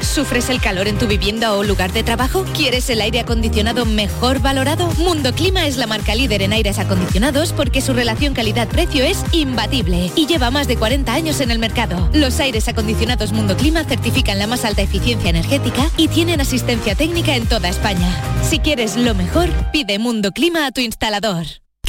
¿Sufres el calor en tu vivienda o lugar de trabajo? ¿Quieres el aire acondicionado mejor valorado? Mundo Clima es la marca líder en aires acondicionados porque su relación calidad-precio es imbatible y lleva más de 40 años en el mercado. Los aires acondicionados Mundo Clima certifican la más alta eficiencia energética y tienen asistencia técnica en toda España. Si quieres lo mejor, pide Mundo Clima a tu instalador.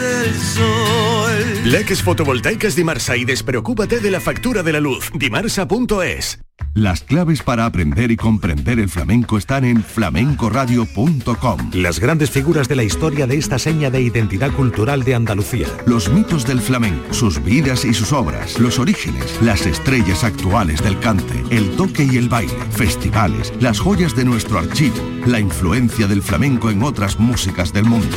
el sol. Leques fotovoltaicas Dimarsa y despreocúpate de la factura de la luz. Dimarsa.es. Las claves para aprender y comprender el flamenco están en flamencoradio.com. Las grandes figuras de la historia de esta seña de identidad cultural de Andalucía. Los mitos del flamenco, sus vidas y sus obras, los orígenes, las estrellas actuales del cante, el toque y el baile, festivales, las joyas de nuestro archivo, la influencia del flamenco en otras músicas del mundo.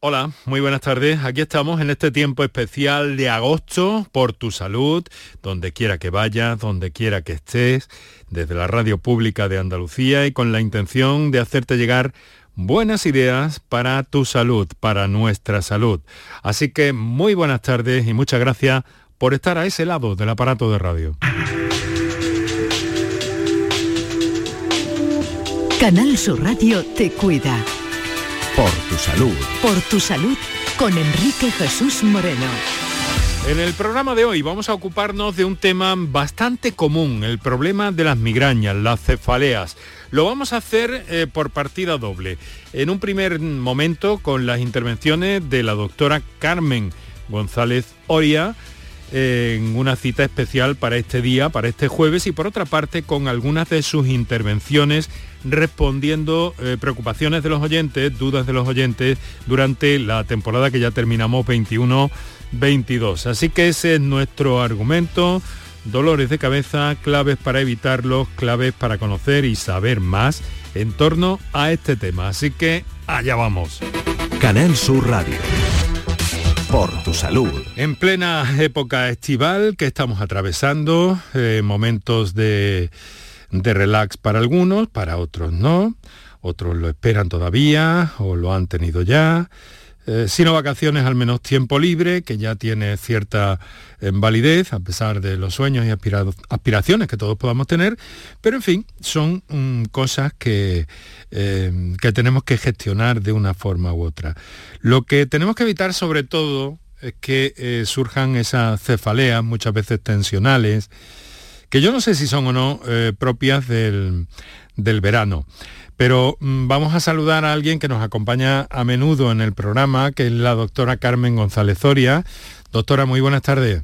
Hola, muy buenas tardes. Aquí estamos en este tiempo especial de agosto por tu salud, donde quiera que vayas, donde quiera que estés, desde la radio pública de Andalucía y con la intención de hacerte llegar buenas ideas para tu salud, para nuestra salud. Así que muy buenas tardes y muchas gracias por estar a ese lado del aparato de radio. Canal Sur Radio te cuida. Por tu salud. Por tu salud con Enrique Jesús Moreno. En el programa de hoy vamos a ocuparnos de un tema bastante común, el problema de las migrañas, las cefaleas. Lo vamos a hacer eh, por partida doble. En un primer momento con las intervenciones de la doctora Carmen González Oria, en una cita especial para este día, para este jueves, y por otra parte con algunas de sus intervenciones respondiendo eh, preocupaciones de los oyentes, dudas de los oyentes durante la temporada que ya terminamos 21-22. Así que ese es nuestro argumento. Dolores de cabeza, claves para evitarlos, claves para conocer y saber más en torno a este tema. Así que allá vamos. Canal Sur Radio por tu salud. En plena época estival que estamos atravesando, eh, momentos de, de relax para algunos, para otros no, otros lo esperan todavía o lo han tenido ya. Eh, sino vacaciones al menos tiempo libre, que ya tiene cierta eh, validez, a pesar de los sueños y aspiraciones que todos podamos tener, pero en fin, son mm, cosas que, eh, que tenemos que gestionar de una forma u otra. Lo que tenemos que evitar sobre todo es que surjan esas cefaleas, muchas veces tensionales, que yo no sé si son o no propias del, del verano. Pero mm, vamos a saludar a alguien que nos acompaña a menudo en el programa, que es la doctora Carmen González Zoria. Doctora, muy buenas tardes.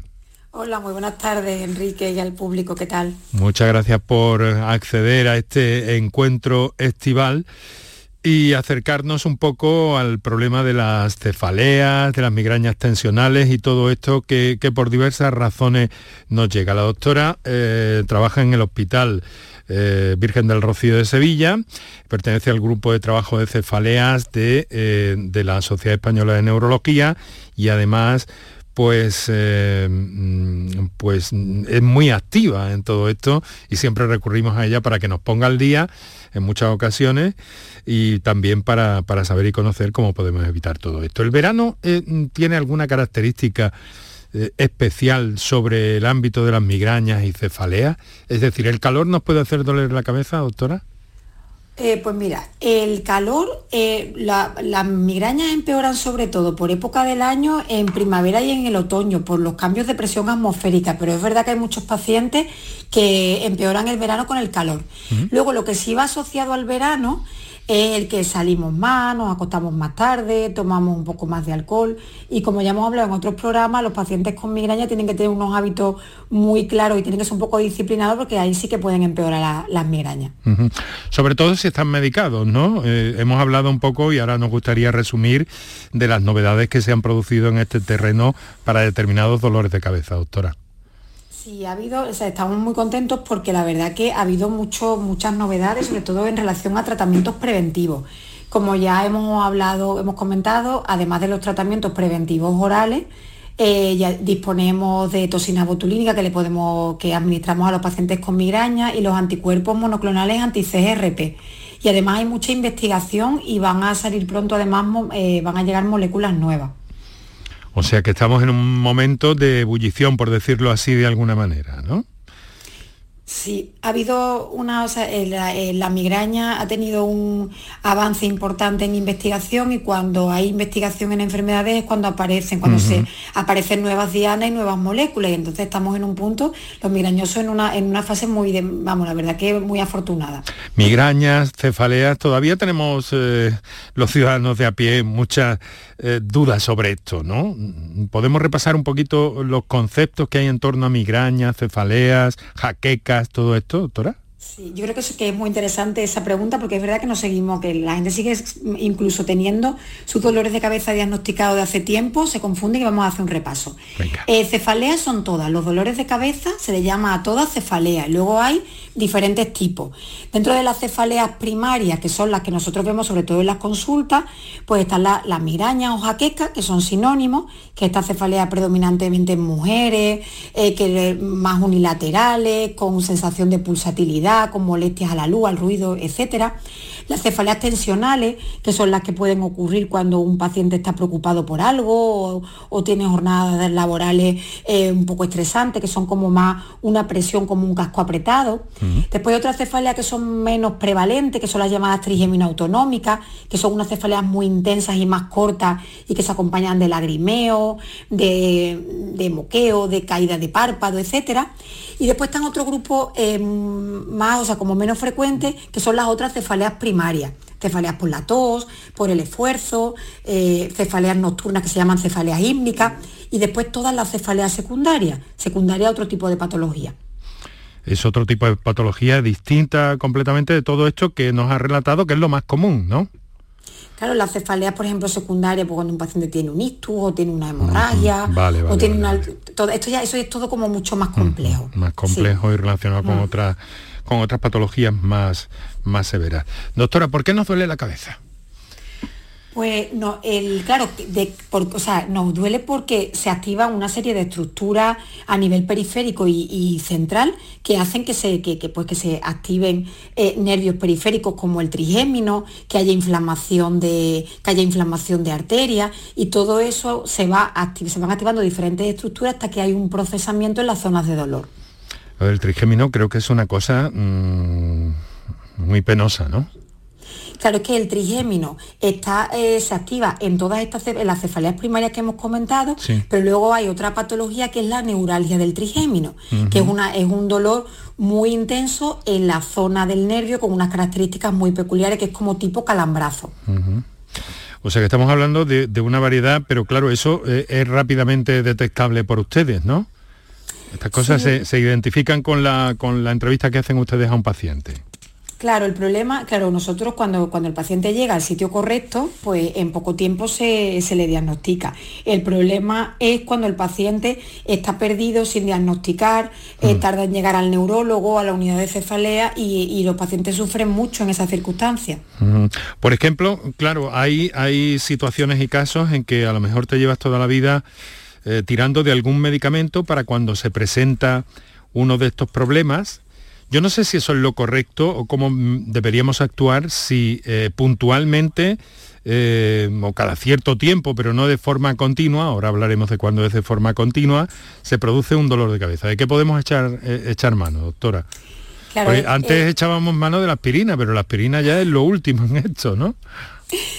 Hola, muy buenas tardes, Enrique, y al público, ¿qué tal? Muchas gracias por acceder a este encuentro estival y acercarnos un poco al problema de las cefaleas, de las migrañas tensionales y todo esto que, por diversas razones nos llega. La doctora eh, trabaja en el hospital eh, Virgen del Rocío de Sevilla, pertenece al grupo de trabajo de cefaleas de, eh, de la Sociedad Española de Neurología y además pues, mm, pues es muy activa en todo esto y siempre recurrimos a ella para que nos ponga al día en muchas ocasiones y también para, para saber y conocer cómo podemos evitar todo esto. ¿El verano eh, tiene alguna característica eh, especial sobre el ámbito de las migrañas y cefaleas? Es decir, ¿el calor nos puede hacer doler la cabeza, doctora? Eh, pues mira, el calor, eh, las migrañas empeoran sobre todo por época del año en primavera y en el otoño, por los cambios de presión atmosférica, pero es verdad que hay muchos pacientes que empeoran el verano con el calor. Luego, lo que sí va asociado al verano es el que salimos más, nos acostamos más tarde, tomamos un poco más de alcohol y como ya hemos hablado en otros programas, los pacientes con migraña tienen que tener unos hábitos muy claros y tienen que ser un poco disciplinados porque ahí sí que pueden empeorar las migrañas. Sobre todo si están medicados, ¿no? Eh, hemos hablado un poco y ahora nos gustaría resumir de las novedades que se han producido en este terreno para determinados dolores de cabeza, doctora. Sí, ha habido, estamos muy contentos porque la verdad que ha habido mucho, muchas novedades, sobre todo en relación a tratamientos preventivos. Como ya hemos hablado, hemos comentado, además de los tratamientos preventivos orales, eh, ya disponemos de toxina botulínica que le podemos, que administramos a los pacientes con migraña y los anticuerpos monoclonales anti-CRP. Y además hay mucha investigación y van a salir pronto, además, eh, van a llegar moléculas nuevas. O sea que estamos en un momento de ebullición, por decirlo así de alguna manera, ¿no? Sí, ha habido una, o sea, la, migraña ha tenido un avance importante en investigación y cuando hay investigación en enfermedades es cuando aparecen, cuando se aparecen nuevas dianas y nuevas moléculas y entonces estamos en un punto, los migrañosos en una, en una fase muy, vamos, la verdad que muy afortunada. Migrañas, cefaleas, todavía tenemos eh, los ciudadanos de a pie muchas eh, dudas sobre esto, ¿no? Podemos repasar un poquito los conceptos que hay en torno a migrañas, cefaleas, jaquecas, todo esto, doctora? Sí, yo creo que es, que es muy interesante esa pregunta porque es verdad que nos seguimos, que la gente sigue incluso teniendo sus dolores de cabeza diagnosticados de hace tiempo, se confunden y vamos a hacer un repaso. Eh, cefaleas son todas, los dolores de cabeza se le llama a todas cefaleas, luego hay diferentes tipos. Dentro de las cefaleas primarias, que son las que nosotros vemos sobre todo en las consultas, pues están las migrañas o jaquecas, que son sinónimos, que esta cefalea predominantemente en mujeres, eh, que más unilaterales, con sensación de pulsatilidad, con molestias a la luz, al ruido, etc. Las cefaleas tensionales, que son las que pueden ocurrir cuando un paciente está preocupado por algo o, tiene jornadas laborales eh, un poco estresantes, que son como más una presión como un casco apretado. Después otras cefaleas que son menos prevalentes, que son las llamadas trigémino autonómicas, que son unas cefaleas muy intensas y más cortas y que se acompañan de lagrimeo, de, moqueo, de caída de párpado, etc. Y después están otros grupos eh, más, o sea, como menos frecuentes, que son las otras cefaleas primarias. Cefaleas por la tos, por el esfuerzo, eh, cefaleas nocturnas que se llaman cefaleas hímnicas y después todas las cefaleas secundarias, secundarias a otro tipo de patología es otro tipo de patología distinta completamente de todo esto que nos ha relatado, que es lo más común, ¿no? Claro, las cefaleas, por ejemplo, secundarias, pues cuando un paciente tiene un ictus o tiene una hemorragia, o tiene una... Todo, esto ya, eso es todo como mucho más complejo. más complejo y relacionado con, otras, con otras patologías más, más severas. Doctora, ¿por qué nos duele la cabeza? Pues no, el, claro, o sea, nos duele porque se activa una serie de estructuras a nivel periférico y, central que hacen que se, que, pues, que se activen eh, nervios periféricos como el trigémino, que haya inflamación de, que haya inflamación de arterias y todo eso se, va se van activando diferentes estructuras hasta que hay un procesamiento en las zonas de dolor. El trigémino creo que es una cosa mm, muy penosa, ¿no? Claro, es que el trigémino está, eh, se activa en todas estas en las cefaleas primarias que hemos comentado, pero luego hay otra patología que es la neuralgia del trigémino, que es, una, es un dolor muy intenso en la zona del nervio con unas características muy peculiares que es como tipo calambrazo. O sea que estamos hablando de, una variedad, pero claro, eso eh, es rápidamente detectable por ustedes, ¿no? Estas cosas se, se, identifican con la, con la entrevista que hacen ustedes a un paciente. Claro, el problema, claro, nosotros cuando, cuando el paciente llega al sitio correcto, pues en poco tiempo se, le diagnostica. El problema es cuando el paciente está perdido sin diagnosticar, eh, mm. tarda en llegar al neurólogo, a la unidad de cefalea y, los pacientes sufren mucho en esas circunstancias. Por ejemplo, claro, hay, hay situaciones y casos en que a lo mejor te llevas toda la vida eh, tirando de algún medicamento para cuando se presenta uno de estos problemas, yo no sé si eso es lo correcto o cómo mm, deberíamos actuar si eh, puntualmente eh, o cada cierto tiempo, pero no de forma continua, ahora hablaremos de cuándo es de forma continua, se produce un dolor de cabeza. ¿De qué podemos echar, eh, echar mano, doctora? antes echábamos mano de la aspirina, pero la aspirina ya es lo último en esto, ¿no?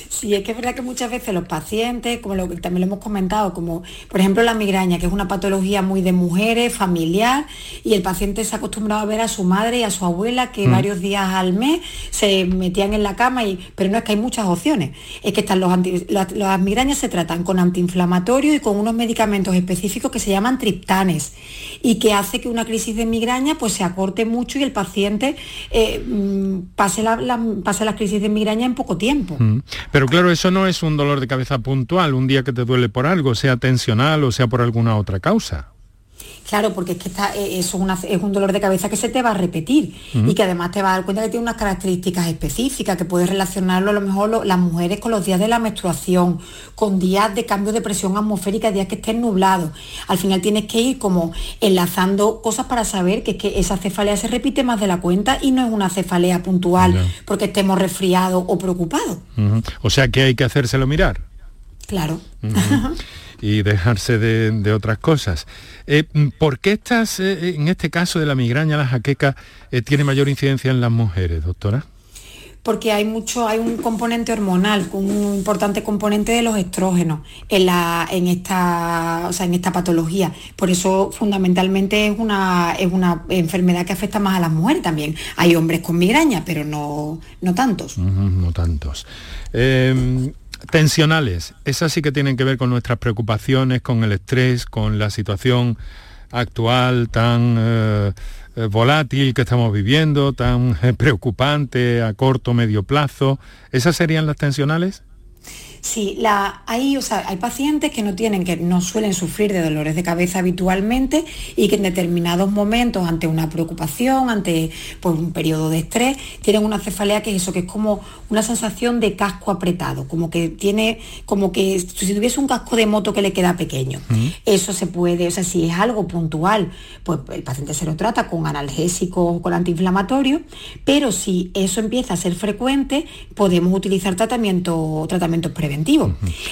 Sí, es que es verdad que muchas veces los pacientes, como lo también lo hemos comentado, como por ejemplo la migraña, que es una patología muy de mujeres, familiar, y el paciente se ha acostumbrado a ver a su madre y a su abuela que mm. varios días al mes se metían en la cama, y, pero no es que hay muchas opciones, es que están los las, migrañas se tratan con antiinflamatorios y con unos medicamentos específicos que se llaman triptanes y que hace que una crisis de migraña pues se acorte mucho y el paciente eh, mm, pase, la, pase las crisis de migraña en poco tiempo. Mm. Pero claro, eso no es un dolor de cabeza puntual, un día que te duele por algo, sea tensional o sea por alguna otra causa. Claro, porque es que está, eh, es, es, un dolor de cabeza que se te va a repetir y que además te va a dar cuenta que tiene unas características específicas, que puedes relacionarlo a lo mejor las mujeres con los días de la menstruación, con días de cambio de presión atmosférica, días que estén nublados. Al final tienes que ir como enlazando cosas para saber que, que esa cefalea se repite más de la cuenta y no es una cefalea puntual porque estemos resfriados o preocupados. O sea que hay que hacérselo mirar. Claro. y dejarse de, otras cosas. Eh, ¿Por qué estás, eh, en este caso de la migraña, la jaqueca, eh, tiene mayor incidencia en las mujeres, doctora? porque hay mucho, hay un componente hormonal, un importante componente de los estrógenos en, la, en, esta, en esta patología. Por eso fundamentalmente es una, es una enfermedad que afecta más a las mujeres también. Hay hombres con migraña, pero no, no tantos. no tantos. Em, tensionales, esas sí que tienen que ver con nuestras preocupaciones, con el estrés, con la situación actual tan eh, eh, volátil que estamos viviendo, tan eh, preocupante a corto, medio plazo. ¿Esas serían las tensionales? Sí, la, hay, o sea, hay pacientes que no tienen, que no suelen sufrir de dolores de cabeza habitualmente y que en determinados momentos, ante una preocupación, ante pues, un periodo de estrés, tienen una cefalea que es eso, que es como una sensación de casco apretado, como que tiene, como que si tuviese un casco de moto que le queda pequeño. Eso se puede, o sea, si es algo puntual, pues el paciente se lo trata con analgésico o con antiinflamatorio, pero si eso empieza a ser frecuente, podemos utilizar tratamiento, tratamientos preventivos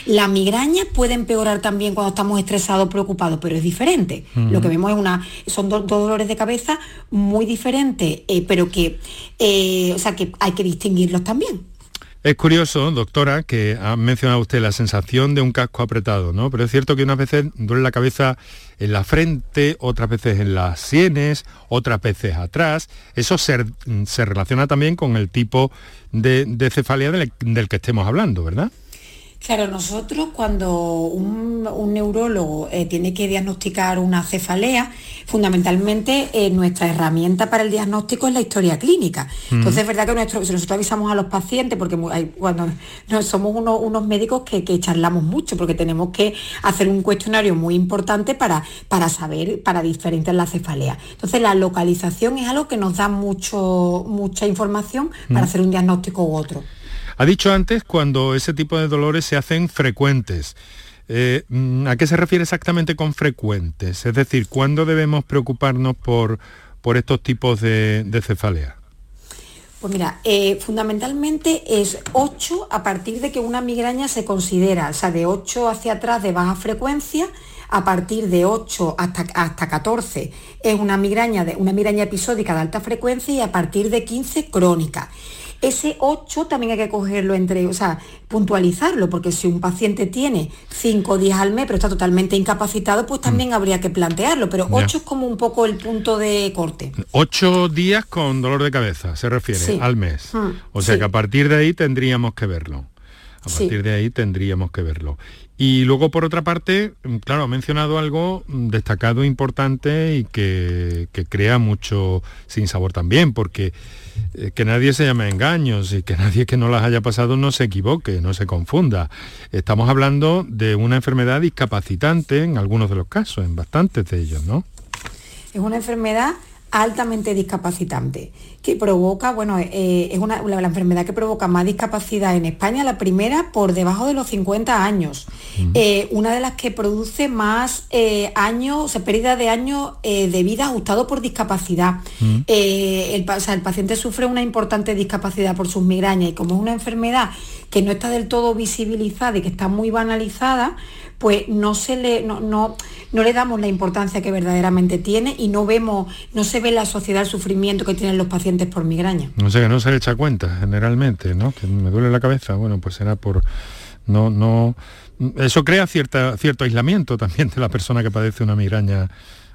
la migraña puede empeorar también cuando estamos estresados, preocupados, pero es diferente. Lo que vemos es una, son dos dolores de cabeza muy diferentes, eh, pero que, eh, o sea, que hay que distinguirlos también. Es curioso, doctora, que ha mencionado usted la sensación de un casco apretado, ¿no? Pero es cierto que unas veces duele la cabeza en la frente, otras veces en las sienes, otras veces atrás. Eso se, relaciona también con el tipo de, cefalea del que estemos hablando, ¿verdad? Claro, nosotros cuando un, neurólogo eh, tiene que diagnosticar una cefalea, fundamentalmente eh, nuestra herramienta para el diagnóstico es la historia clínica. Entonces es verdad que nosotros avisamos a los pacientes, porque cuando somos unos médicos que, charlamos mucho, porque tenemos que hacer un cuestionario muy importante para, para saber, para diferenciar la cefalea. Entonces la localización es algo que nos da mucho, mucha información para hacer un diagnóstico u otro. Ha dicho antes cuando ese tipo de dolores se hacen frecuentes. Eh, mm, ¿A qué se refiere exactamente con frecuentes? Es decir, ¿cuándo debemos preocuparnos por, por estos tipos de, cefalea? Pues mira, eh, fundamentalmente es 8 a partir de que una migraña se considera, o sea, de 8 hacia atrás de baja frecuencia, a partir de 8 hasta, hasta 14 es una migraña, de, una migraña episódica de alta frecuencia y a partir de 15 crónica. Ese 8 también hay que cogerlo entre, o sea, puntualizarlo, porque si un paciente tiene 5 días al mes pero está totalmente incapacitado, pues también mm. habría que plantearlo, pero 8 es como un poco el punto de corte. 8 días con dolor de cabeza, se refiere, al mes. Mm, o sea que a partir de ahí tendríamos que verlo. A partir de ahí tendríamos que verlo. Y luego, por otra parte, mm, claro, ha mencionado algo mm, destacado, importante y que, crea mucho sin sabor también, porque eh, que nadie se llame engaños y que nadie que no las haya pasado no se equivoque, no se confunda. Estamos hablando de una enfermedad discapacitante en algunos de los casos, en bastantes de ellos, ¿no? Es una enfermedad altamente discapacitante, que provoca, bueno, eh, es una, la, enfermedad que provoca más discapacidad en España, la primera por debajo de los 50 años, eh, una de las que produce más eh, años, o sea, pérdida de años de vida ajustado por discapacidad. el, el paciente sufre una importante discapacidad por sus migrañas y como es una enfermedad que no está del todo visibilizada y que está muy banalizada, pues no se le, no, no, le damos la importancia que verdaderamente tiene y no vemos, no se ve en la sociedad el sufrimiento que tienen los pacientes por migraña. No sé, que no se le echa cuenta generalmente, ¿no? Que me duele la cabeza, bueno, pues será por no, no. Eso crea cierta, cierto aislamiento también de la persona que padece una migraña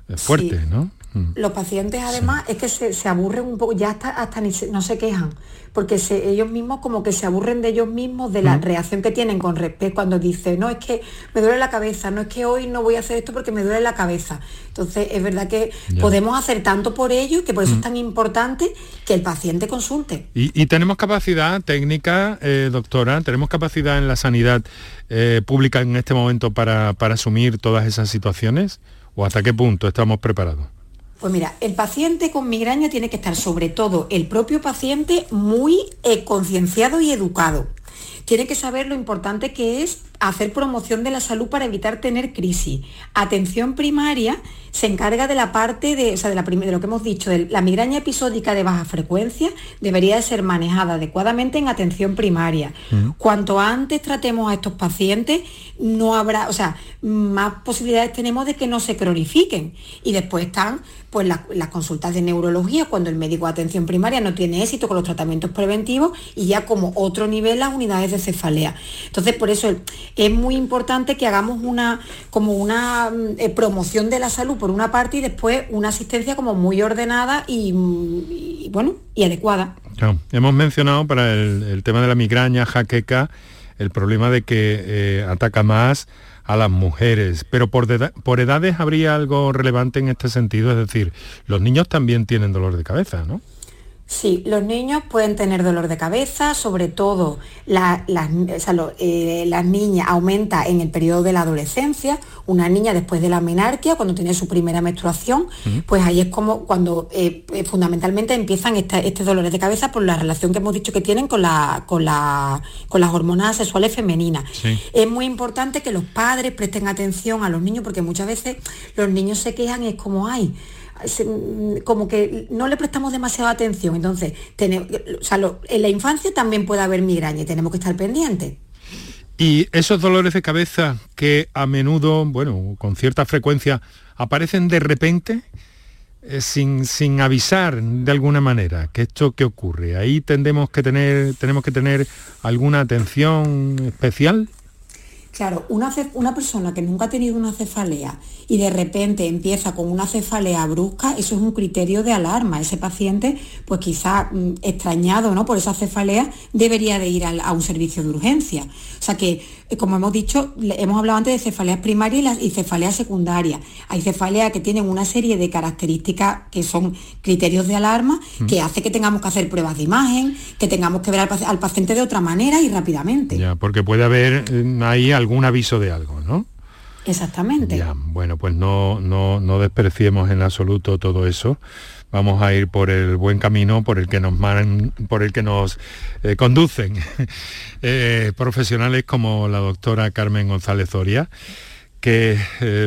eh, fuerte, ¿no? Mm. Los pacientes además es que se, aburren un poco, ya hasta, hasta ni no se quejan, porque ellos mismos como que se aburren de ellos mismos, de la mm. reacción que tienen con respecto cuando dicen, no, es que me duele la cabeza, no es que hoy no voy a hacer esto porque me duele la cabeza. Entonces es verdad que podemos hacer tanto por ello que por eso es mm. tan importante que el paciente consulte. ¿Y, tenemos capacidad técnica, eh, doctora? ¿Tenemos capacidad en la sanidad eh, pública en este momento para, para asumir todas esas situaciones? ¿O hasta qué punto estamos preparados? Pues mira, el paciente con migraña tiene que estar sobre todo el propio paciente muy eh, concienciado y educado. Tiene que saber lo importante que es hacer promoción de la salud para evitar tener crisis. Atención primaria se encarga de la parte de, o sea, de, la de lo que hemos dicho, de la migraña episódica de baja frecuencia debería de ser manejada adecuadamente en atención primaria. Cuanto antes tratemos a estos pacientes, no habrá, o sea, más posibilidades tenemos de que no se cronifiquen. Y después están pues las consultas de neurología, cuando el médico de atención primaria no tiene éxito con los tratamientos preventivos y ya como otro nivel las unidades de cefalea. Entonces, por eso es muy importante que hagamos una, como una mm, eh, promoción de la salud por una parte y después una asistencia como muy ordenada y, bueno, y adecuada. hemos mencionado para el, tema de la migraña, jaqueca, el problema de que eh, ataca más a las mujeres, pero por, por edades habría algo relevante en este sentido, es decir, los niños también tienen dolor de cabeza, ¿no? Sí, los niños pueden tener dolor de cabeza, sobre todo eh, las niñas aumenta en el periodo de la adolescencia, una niña después de la menarquia, cuando tiene su primera menstruación, pues ahí es como cuando eh, eh, fundamentalmente empiezan estos dolores de cabeza por la relación que hemos dicho que tienen con, con, las hormonas sexuales femeninas. Es muy importante que los padres presten atención a los niños porque muchas veces los niños se quejan y es como, ay, como que no le prestamos demasiada atención. Entonces, en la infancia también puede haber migraña y tenemos que estar pendientes. Y esos dolores de cabeza que a menudo, bueno, con cierta frecuencia, aparecen de repente, eh, sin, sin, avisar de alguna manera que esto que ocurre. Ahí tendemos que tener, tenemos que tener alguna atención especial. Claro, una, una, persona que nunca ha tenido una cefalea y de repente empieza con una cefalea brusca, eso es un criterio de alarma. Ese paciente, pues quizá mm, extrañado ¿no? por esa cefalea, debería de ir a, un servicio de urgencia. O sea que, como hemos dicho, hemos hablado antes de cefaleas primarias y, cefaleas secundarias. Hay cefaleas que tienen una serie de características que son criterios de alarma, mm. que hace que tengamos que hacer pruebas de imagen, que tengamos que ver al, paciente de otra manera y rápidamente. Ya, porque puede haber eh, ahí algún aviso de algo, ¿no? Exactamente. Ya, bueno, pues no, no, no despreciemos en absoluto todo eso. Vamos a ir por el buen camino por el que nos por el que nos eh, conducen eh, profesionales como la doctora Carmen González Zoria que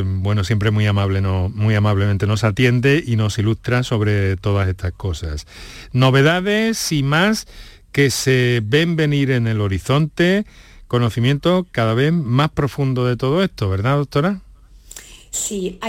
bueno siempre muy amable muy amablemente nos atiende y nos ilustra sobre todas estas cosas novedades y más que se ven venir en el horizonte conocimiento cada vez más profundo de todo esto, ¿verdad, doctora? Sí,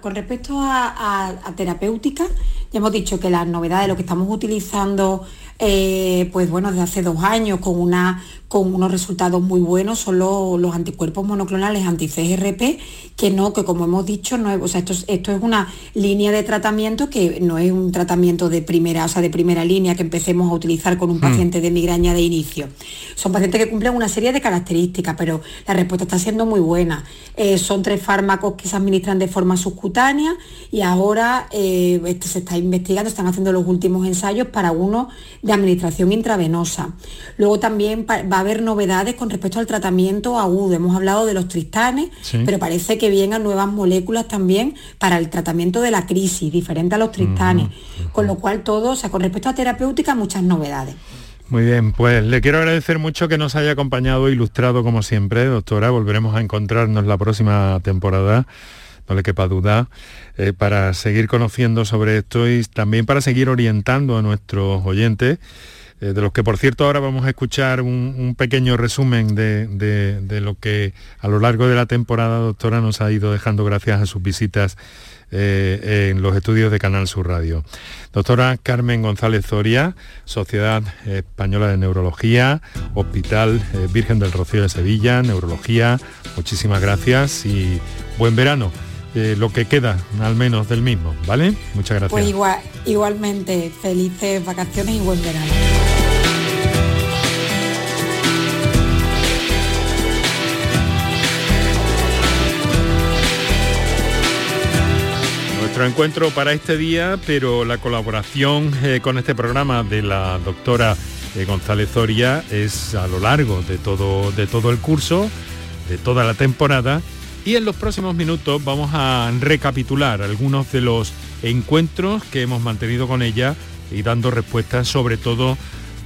con respecto a, terapéutica, ya hemos dicho que las novedades, lo que estamos utilizando eh, pues bueno, desde hace dos años con una con unos resultados muy buenos son los, anticuerpos monoclonales anti-CRP, que no, que como hemos dicho, no es, o sea, esto, esto, es una línea de tratamiento que no es un tratamiento de primera, o sea, de primera línea que empecemos a utilizar con un hmm. paciente de migraña de inicio. Son pacientes que cumplen una serie de características, pero la respuesta está siendo muy buena. Eh, son tres fármacos que se administran de forma subcutánea y ahora eh, este se está investigando, están haciendo los últimos ensayos para uno de administración intravenosa. Luego también va haber novedades con respecto al tratamiento agudo. Hemos hablado de los tristanes, pero parece que vienen nuevas moléculas también para el tratamiento de la crisis, diferente a los tristanes. Con lo cual todo, o sea, con respecto a terapéutica, muchas novedades. Muy bien, pues le quiero agradecer mucho que nos haya acompañado ilustrado como siempre, doctora. Volveremos a encontrarnos la próxima temporada, no le quepa duda, eh, para seguir conociendo sobre esto y también para seguir orientando a nuestros oyentes eh, de los que por cierto ahora vamos a escuchar un, pequeño resumen de, lo que a lo largo de la temporada doctora nos ha ido dejando gracias a sus visitas eh, en los estudios de Canal Sur Radio. Doctora Carmen González Zoria, Sociedad Española de Neurología, Hospital Virgen del Rocío de Sevilla, Neurología, muchísimas gracias y buen verano. Lo que queda al menos del mismo, ¿vale? Muchas gracias. Pues igual, igualmente, felices vacaciones y buen verano. encuentro para este día, pero la colaboración eh, con este programa de la doctora eh, González Zoria es a lo largo de todo, de todo el curso, de toda la temporada, y en los próximos minutos vamos a recapitular algunos de los encuentros que hemos mantenido con ella y dando respuestas sobre todo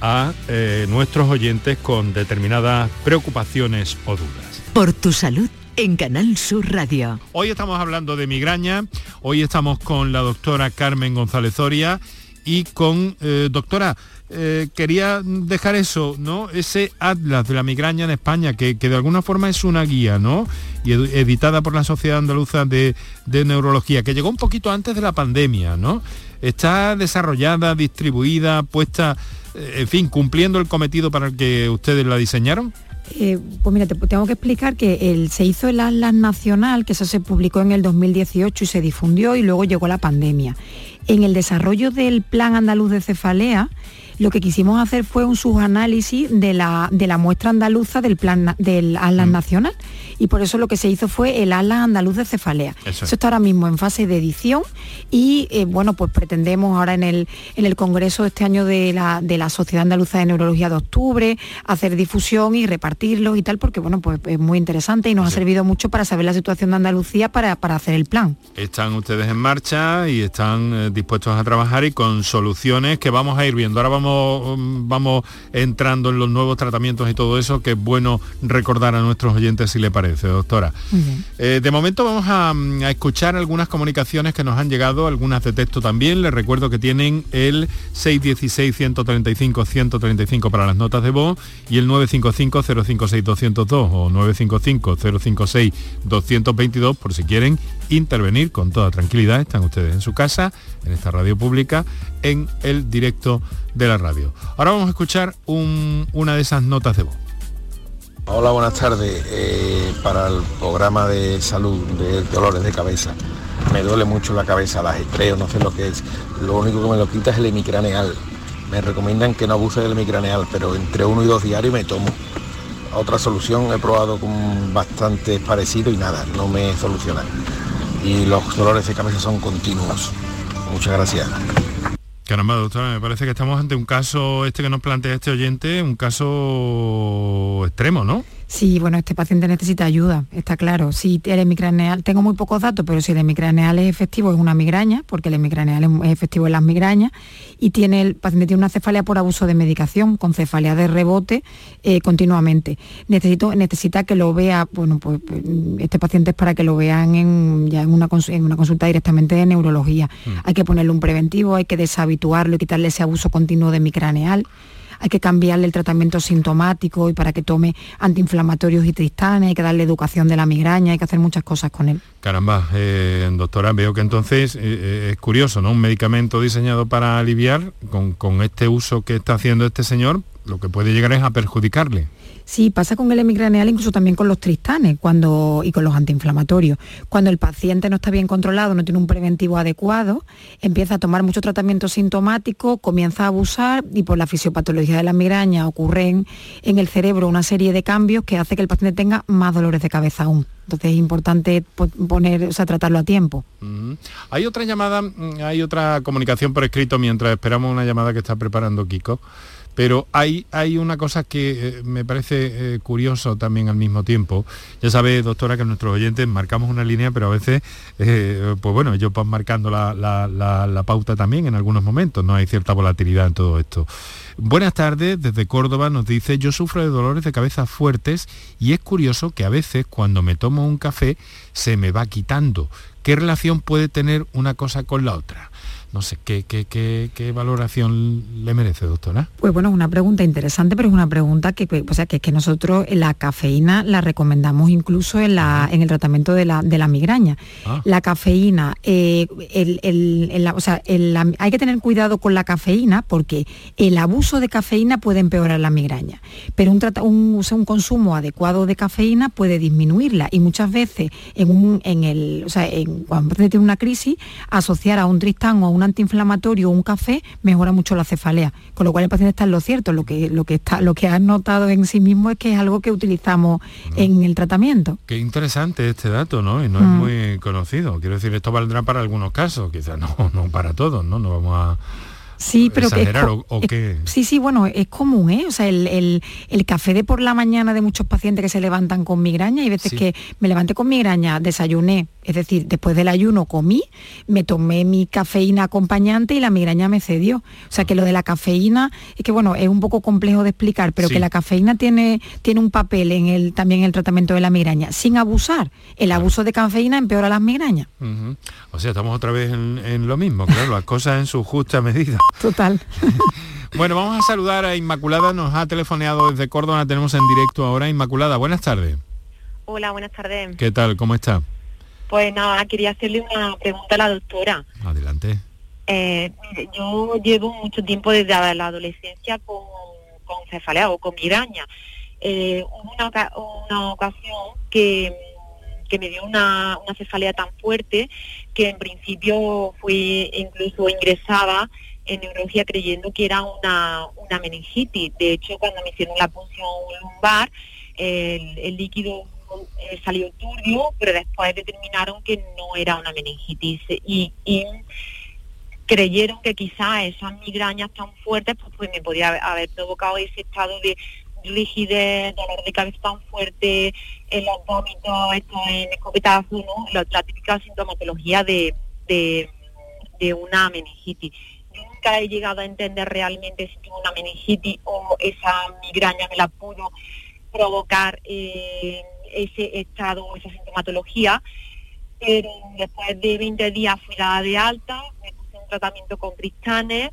a eh, nuestros oyentes con determinadas preocupaciones o dudas. Por tu salud en Canal Sur Radio. Hoy estamos hablando de migraña, hoy estamos con la doctora Carmen González Zoria y con, eh, doctora, eh, quería dejar eso, ¿no? Ese atlas de la migraña en España, que, de alguna forma es una guía, ¿no? Y editada por la Sociedad Andaluza de, de, Neurología, que llegó un poquito antes de la pandemia, ¿no? Está desarrollada, distribuida, puesta, eh, en fin, cumpliendo el cometido para el que ustedes la diseñaron. Eh, pues mira, te tengo que explicar que se hizo el Atlas Nacional, que eso se publicó en el 2018 y se difundió y luego llegó la pandemia. En el desarrollo del Plan Andaluz de Cefalea, lo que quisimos hacer fue un subanálisis de la, de la muestra andaluza del plan del Atlas mm. Nacional y por eso lo que se hizo fue el Atlas Andaluz de Cefalea. Eso, está ahora mismo en fase de edición y eh, bueno, pues pretendemos ahora en el, en el Congreso este año de la, de la Sociedad Andaluza de Neurología de octubre, hacer difusión y repartirlo y tal, porque bueno, pues es muy interesante y nos ha servido mucho para saber la situación de Andalucía para, para hacer el plan. Están ustedes en marcha y están eh, dispuestos a trabajar y con soluciones que vamos a ir viendo. Ahora vamos, vamos entrando en los nuevos tratamientos y todo eso, que es bueno recordar a nuestros oyentes si le parece doctora. Eh, de momento vamos mm, a, escuchar algunas comunicaciones que nos han llegado, algunas de texto también. Les recuerdo que tienen el 616-135-135 para las notas de voz y el 955-056-202 o 955-056-222 por si quieren intervenir con toda tranquilidad. Están ustedes en su casa, en esta radio pública, en el directo de la radio. Ahora vamos a escuchar una de esas notas de voz. Hola, buenas tardes. Eh, para el programa de salud de dolores de cabeza. Me duele mucho la cabeza, las estrellas, no sé lo que es. Lo único que me lo quita es el hemicraneal. Me recomiendan que no abuse del hemicraneal, pero entre uno y dos diarios me tomo. Otra solución he probado con bastante parecido y nada, no me soluciona. Y los dolores de cabeza son continuos. Muchas gracias. Caramba, me parece que estamos ante un caso, este que nos plantea este oyente, un caso extremo, ¿no? Sí, bueno, este paciente necesita ayuda, está claro. Si el hemicraneal, tengo muy pocos datos, pero si el hemicraneal es efectivo es una migraña, porque el hemicraneal es efectivo en las migrañas, y tiene el paciente tiene una cefalia por abuso de medicación, con cefalia de rebote eh, continuamente. Necesito, necesita que lo vea, bueno, pues, pues este paciente es para que lo vean en, ya en una, en una consulta directamente de neurología. Mm. Hay que ponerle un preventivo, hay que deshabituarlo y quitarle ese abuso continuo de hemicraneal hay que cambiarle el tratamiento sintomático y para que tome antiinflamatorios y tristanes, hay que darle educación de la migraña, hay que hacer muchas cosas con él. Caramba, eh, doctora, veo que entonces eh, eh, es curioso, ¿no? Un medicamento diseñado para aliviar, con, con este uso que está haciendo este señor, lo que puede llegar es a perjudicarle. Sí, pasa con el hemigraneal incluso también con los tristanes cuando, y con los antiinflamatorios. Cuando el paciente no está bien controlado, no tiene un preventivo adecuado, empieza a tomar mucho tratamiento sintomático, comienza a abusar y por la fisiopatología de la migraña ocurren en el cerebro una serie de cambios que hace que el paciente tenga más dolores de cabeza aún. Entonces es importante poner, o sea, tratarlo a tiempo. Hay otra llamada, mm, hay otra comunicación por escrito mientras esperamos una llamada que está preparando Kiko. Pero hay, hay una cosa que eh, me parece eh, curioso también al mismo tiempo. Ya sabe, doctora, que nuestros oyentes marcamos una línea, pero a veces, eh, pues bueno, ellos van marcando la, la, pauta también en algunos momentos, ¿no? Hay cierta volatilidad en todo esto. Buenas tardes, desde Córdoba nos dice, yo sufro de dolores de cabeza fuertes y es curioso que a veces cuando me tomo un café se me va quitando. ¿Qué relación puede tener una cosa con la otra? No sé, ¿qué, qué, qué, valoración le merece, doctora? Pues bueno, es una pregunta interesante, pero es una pregunta que, o sea, que, que nosotros la cafeína la recomendamos incluso en, la, en el tratamiento de la, de la migraña. Ah. La cafeína, eh, el, o sea, hay que tener cuidado con la cafeína porque el abuso de cafeína puede empeorar la migraña, pero un, un, un consumo adecuado de cafeína puede disminuirla y muchas veces en, un, en el, o sea, en, cuando tiene una crisis, asociar a un tristán o a una antiinflamatorio o un café mejora mucho la cefalea, con lo cual el paciente está en lo cierto, lo que, lo que, está, lo que ha notado en sí mismo es que es algo que utilizamos en el tratamiento. Qué interesante este dato, ¿no? Y no es mm. muy conocido. Quiero decir, esto valdrá para algunos casos, quizás no, no para todos, ¿no? No vamos a Sí, pero que es, Sí, sí, bueno, es común, ¿eh? O sea, el, café de por la mañana de muchos pacientes que se levantan con migraña, hay veces que me levanté con migraña, desayuné, es decir, después del ayuno comí, me tomé mi cafeína acompañante y la migraña me cedió. O sea, que lo de la cafeína, es que bueno, es un poco complejo de explicar, pero que la cafeína tiene, tiene un papel en el, también en el tratamiento de la migraña, sin abusar. El abuso de cafeína empeora las migrañas. O sea, estamos otra vez en, en lo mismo, claro, las cosas en su justa medida. Total. bueno, vamos a saludar a Inmaculada, nos ha telefoneado desde Córdoba, la tenemos en directo ahora. Inmaculada, buenas tardes. Hola, buenas tardes. ¿Qué tal? ¿Cómo está? Pues nada, quería hacerle una pregunta a la doctora. Adelante. Eh, yo llevo mucho tiempo desde la adolescencia con, con cefalea o con migraña. Eh, hubo una, ocasión que, que me dio una, una, cefalea tan fuerte que en principio fui incluso ingresada en neurología creyendo que era una, una meningitis. De hecho, cuando me hicieron la punción lumbar, el, líquido eh, salió turbio, pero después determinaron que no era una meningitis y, creyeron que quizás esas migrañas tan fuertes pues, pues me podía haber, provocado ese estado de rigidez, dolor de cabeza tan fuerte, en los esto en escopetazo, ¿no? La, típica sintomatología de, de una meningitis he llegado a entender realmente si tengo una meningitis o esa migraña me la pudo provocar eh, ese estado o esa sintomatología. Pero después de 20 días fui dada de alta, me puse un tratamiento con cristanes,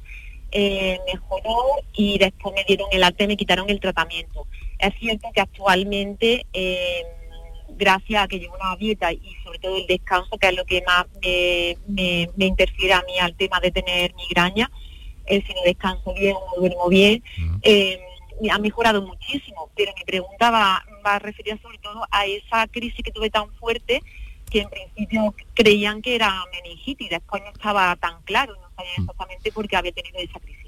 eh, mejoró y después me dieron el alta y me quitaron el tratamiento. Es cierto que actualmente, eh, gracias a que llevo una dieta y sobre todo el descanso, que es lo que más me, me interfiere a mí al tema de tener migraña, si no descanso bien, no duermo bien, eh, ha mejorado muchísimo, pero mi pregunta va, a referir sobre todo a esa crisis que tuve tan fuerte que en principio creían que era meningitis, después no estaba tan claro, no sabía mm. exactamente por qué había tenido esa crisis.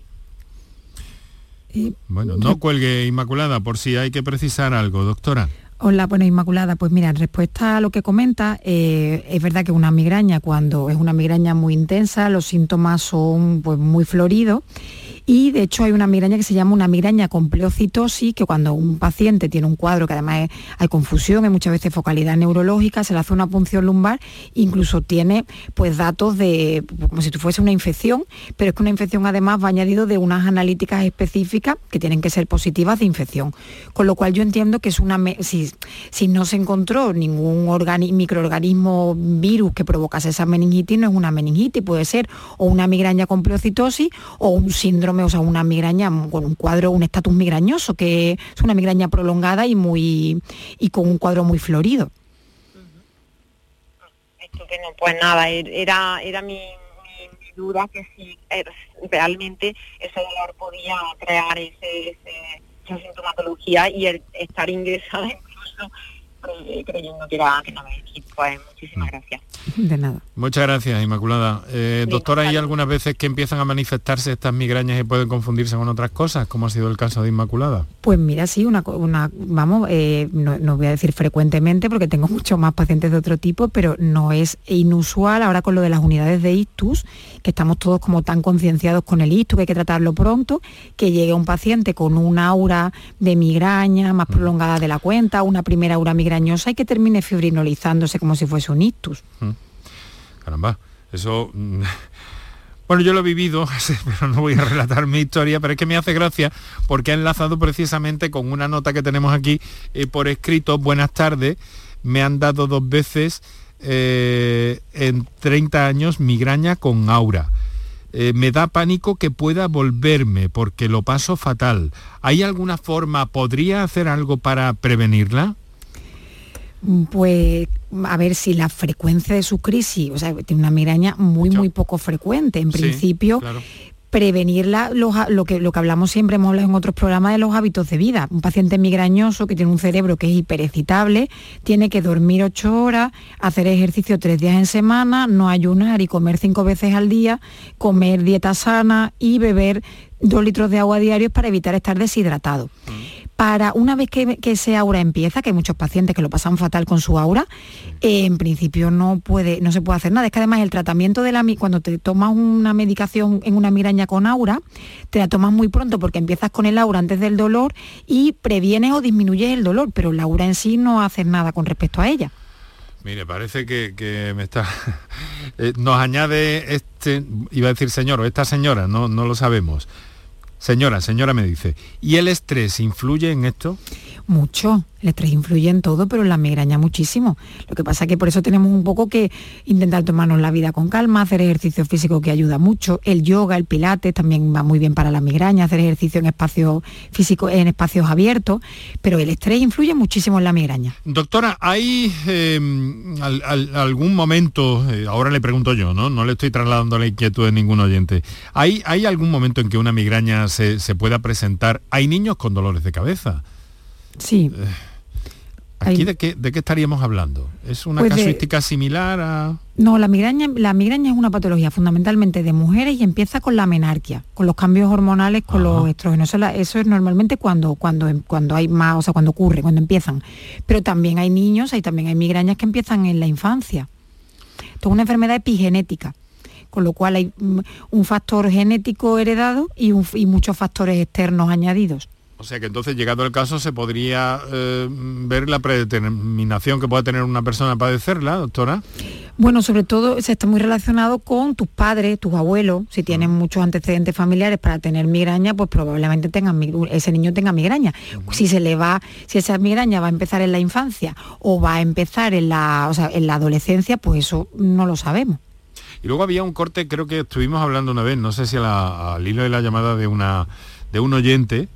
Bueno, no cuelgue Inmaculada por si hay que precisar algo, doctora. Hola, bueno, Inmaculada, pues mira, en respuesta a lo que comenta, eh, es verdad que una migraña, cuando es una migraña muy intensa, los síntomas son pues, muy floridos y de hecho hay una migraña que se llama una migraña con pleocitosis, que cuando un paciente tiene un cuadro que además hay confusión, hay muchas veces focalidad neurológica, se le hace una punción lumbar, incluso tiene pues datos de como si fuese una infección, pero es que una infección además va añadido de unas analíticas específicas que tienen que ser positivas de infección. Con lo cual yo entiendo que es una si, si no se encontró ningún microorganismo virus que provocase esa meningitis, no es una meningitis, puede ser o una migraña con pleocitosis o un síndrome síndrome, o sea, una migraña con un cuadro, un estatus migrañoso, que es una migraña prolongada y muy y con un cuadro muy florido. Estupendo, pues nada, er, era, era mi, duda que si er, realmente ese dolor podía crear ese, esa sintomatología y el estar ingresada incluso creyendo que era que no me pues muchísimas mm. gracias. De nada. Muchas gracias, Inmaculada. Eh, doctora, ¿hay algunas veces que empiezan a manifestarse estas migrañas y pueden confundirse con otras cosas, como ha sido el caso de Inmaculada? Pues mira, sí, una, una vamos, eh, no, voy a decir frecuentemente porque tengo muchos más pacientes de otro tipo, pero no es inusual ahora con lo de las unidades de ictus, que estamos todos como tan concienciados con el ictus, que hay que tratarlo pronto, que llegue un paciente con una aura de migraña más mm. prolongada de la cuenta, una primera aura migrañosa y que termine fibrinolizándose como si fuese un ictus. Mm. Caramba, eso... Mm, bueno, yo lo he vivido, pero no voy a relatar mi historia, pero es que me hace gracia porque ha enlazado precisamente con una nota que tenemos aquí eh, por escrito, buenas tardes, me han dado dos veces eh, en 30 años migraña con aura. Eh, me da pánico que pueda volverme porque lo paso fatal. ¿Hay alguna forma, podría hacer algo para prevenirla? Pues a ver si la frecuencia de su crisis, o sea, tiene una migraña muy, muy poco frecuente. En principio, prevenirla, lo, que, lo que hablamos siempre, hemos hablado en otros programas de los hábitos de vida. Un paciente migrañoso que tiene un cerebro que es hiperexcitable, tiene que dormir ocho horas, hacer ejercicio tres días en semana, no ayunar y comer cinco veces al día, comer dieta sana y beber dos litros de agua diarios para evitar estar deshidratado. Mm para una vez que, ese aura empieza, que hay muchos pacientes que lo pasan fatal con su aura, en principio no, puede, no se puede hacer nada. Es que además el tratamiento de la cuando te tomas una medicación en una migraña con aura, te la tomas muy pronto porque empiezas con el aura antes del dolor y previenes o disminuyes el dolor, pero la aura en sí no hace nada con respecto a ella. Mire, parece que, me está... Eh, nos añade este, iba a decir señor o esta señora, no, no lo sabemos Señora, señora me dice, ¿y el estrés influye en esto? Mucho, el estrés influye en todo, pero en la migraña muchísimo. Lo que pasa es que por eso tenemos un poco que intentar tomarnos la vida con calma, hacer ejercicio físico que ayuda mucho, el yoga, el pilates también va muy bien para la migraña, hacer ejercicio en espacios físicos, en espacios abiertos, pero el estrés influye muchísimo en la migraña. Doctora, ¿hay em, algún momento, eh, ahora le pregunto yo, ¿no? No le estoy trasladando la inquietud de ningún oyente, ¿hay, hay algún momento en que una migraña se, se pueda presentar? Hay niños con dolores de cabeza. Sí. Eh, ¿Aquí de qué, de qué estaríamos hablando? ¿Es una pues casuística similar a...? No, la migraña, la migraña es una patología fundamentalmente de mujeres y empieza con la menarquia, con los cambios hormonales, con los estrógenos. Eso, es normalmente cuando, cuando, cuando hay más, o sea, cuando ocurre, cuando empiezan. Pero también hay niños, hay también hay migrañas que empiezan en la infancia. Esto es una enfermedad epigenética con lo cual hay mm, un factor genético heredado y, y muchos factores externos añadidos. O sea que entonces, llegado el caso, se podría eh, ver la predeterminación que pueda tener una persona a padecerla, doctora. Bueno, sobre todo se está muy relacionado con tus padres, tus abuelos. Si tienen mm. muchos antecedentes familiares para tener migraña, pues probablemente tengan, ese niño tenga migraña. Si se le va, si esa migraña va a empezar en la infancia o va a empezar en la, en la adolescencia, pues eso no lo sabemos. Y luego había un corte, creo que estuvimos hablando una vez, no sé si al hilo de la llamada de una de un oyente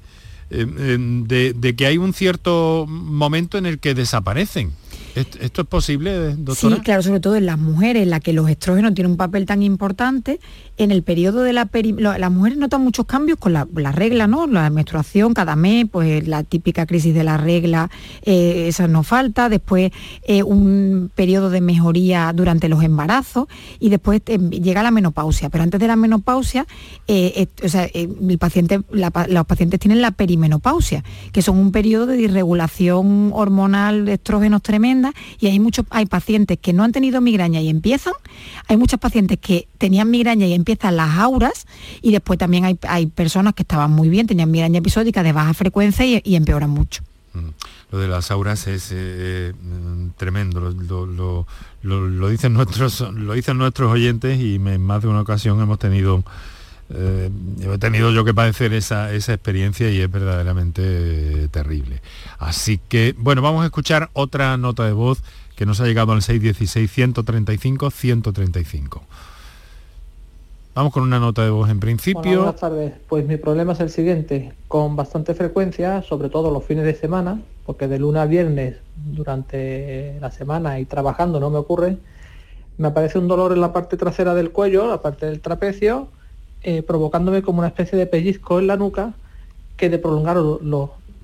Em, de, que hay un cierto momento en el que desaparecen. ¿Esto es posible, doctora? Sí, claro, sobre todo en las mujeres, en las que los estrógenos tienen un papel tan importante. En el periodo de la peri las mujeres notan muchos cambios con la, regla, ¿no? La menstruación cada mes, pues la típica crisis de la regla, eh, esa no falta. Después eh, un periodo de mejoría durante los embarazos y después eh, llega la menopausia. Pero antes de la menopausia, el paciente, los pacientes tienen la perimenopausia, que son un periodo de disregulación hormonal de estrógenos y hay muchos, hay pacientes que no han tenido migraña y empiezan, hay muchos pacientes que tenían migraña y empiezan las auras y después también hay, personas que estaban muy bien, tenían migraña episódica de baja frecuencia y, empeoran mucho. Mm. Lo de las auras es eh, mm, tremendo, lo, dicen nuestros, lo dicen nuestros oyentes y en más de una ocasión hemos tenido eh, he tenido yo que padecer esa, experiencia y es verdaderamente terrible. Así que, bueno, vamos a escuchar otra nota de voz que nos ha llegado al 616-135-135. Vamos con una nota de voz en principio. buenas tardes. Pues mi problema es el siguiente. Con bastante frecuencia, sobre todo los fines de semana, porque de lunes a viernes durante la semana y trabajando no me ocurre, me aparece un dolor en la parte trasera del cuello, la parte del trapecio, eh, provocándome como una especie de pellizco en la nuca que de prolongarlo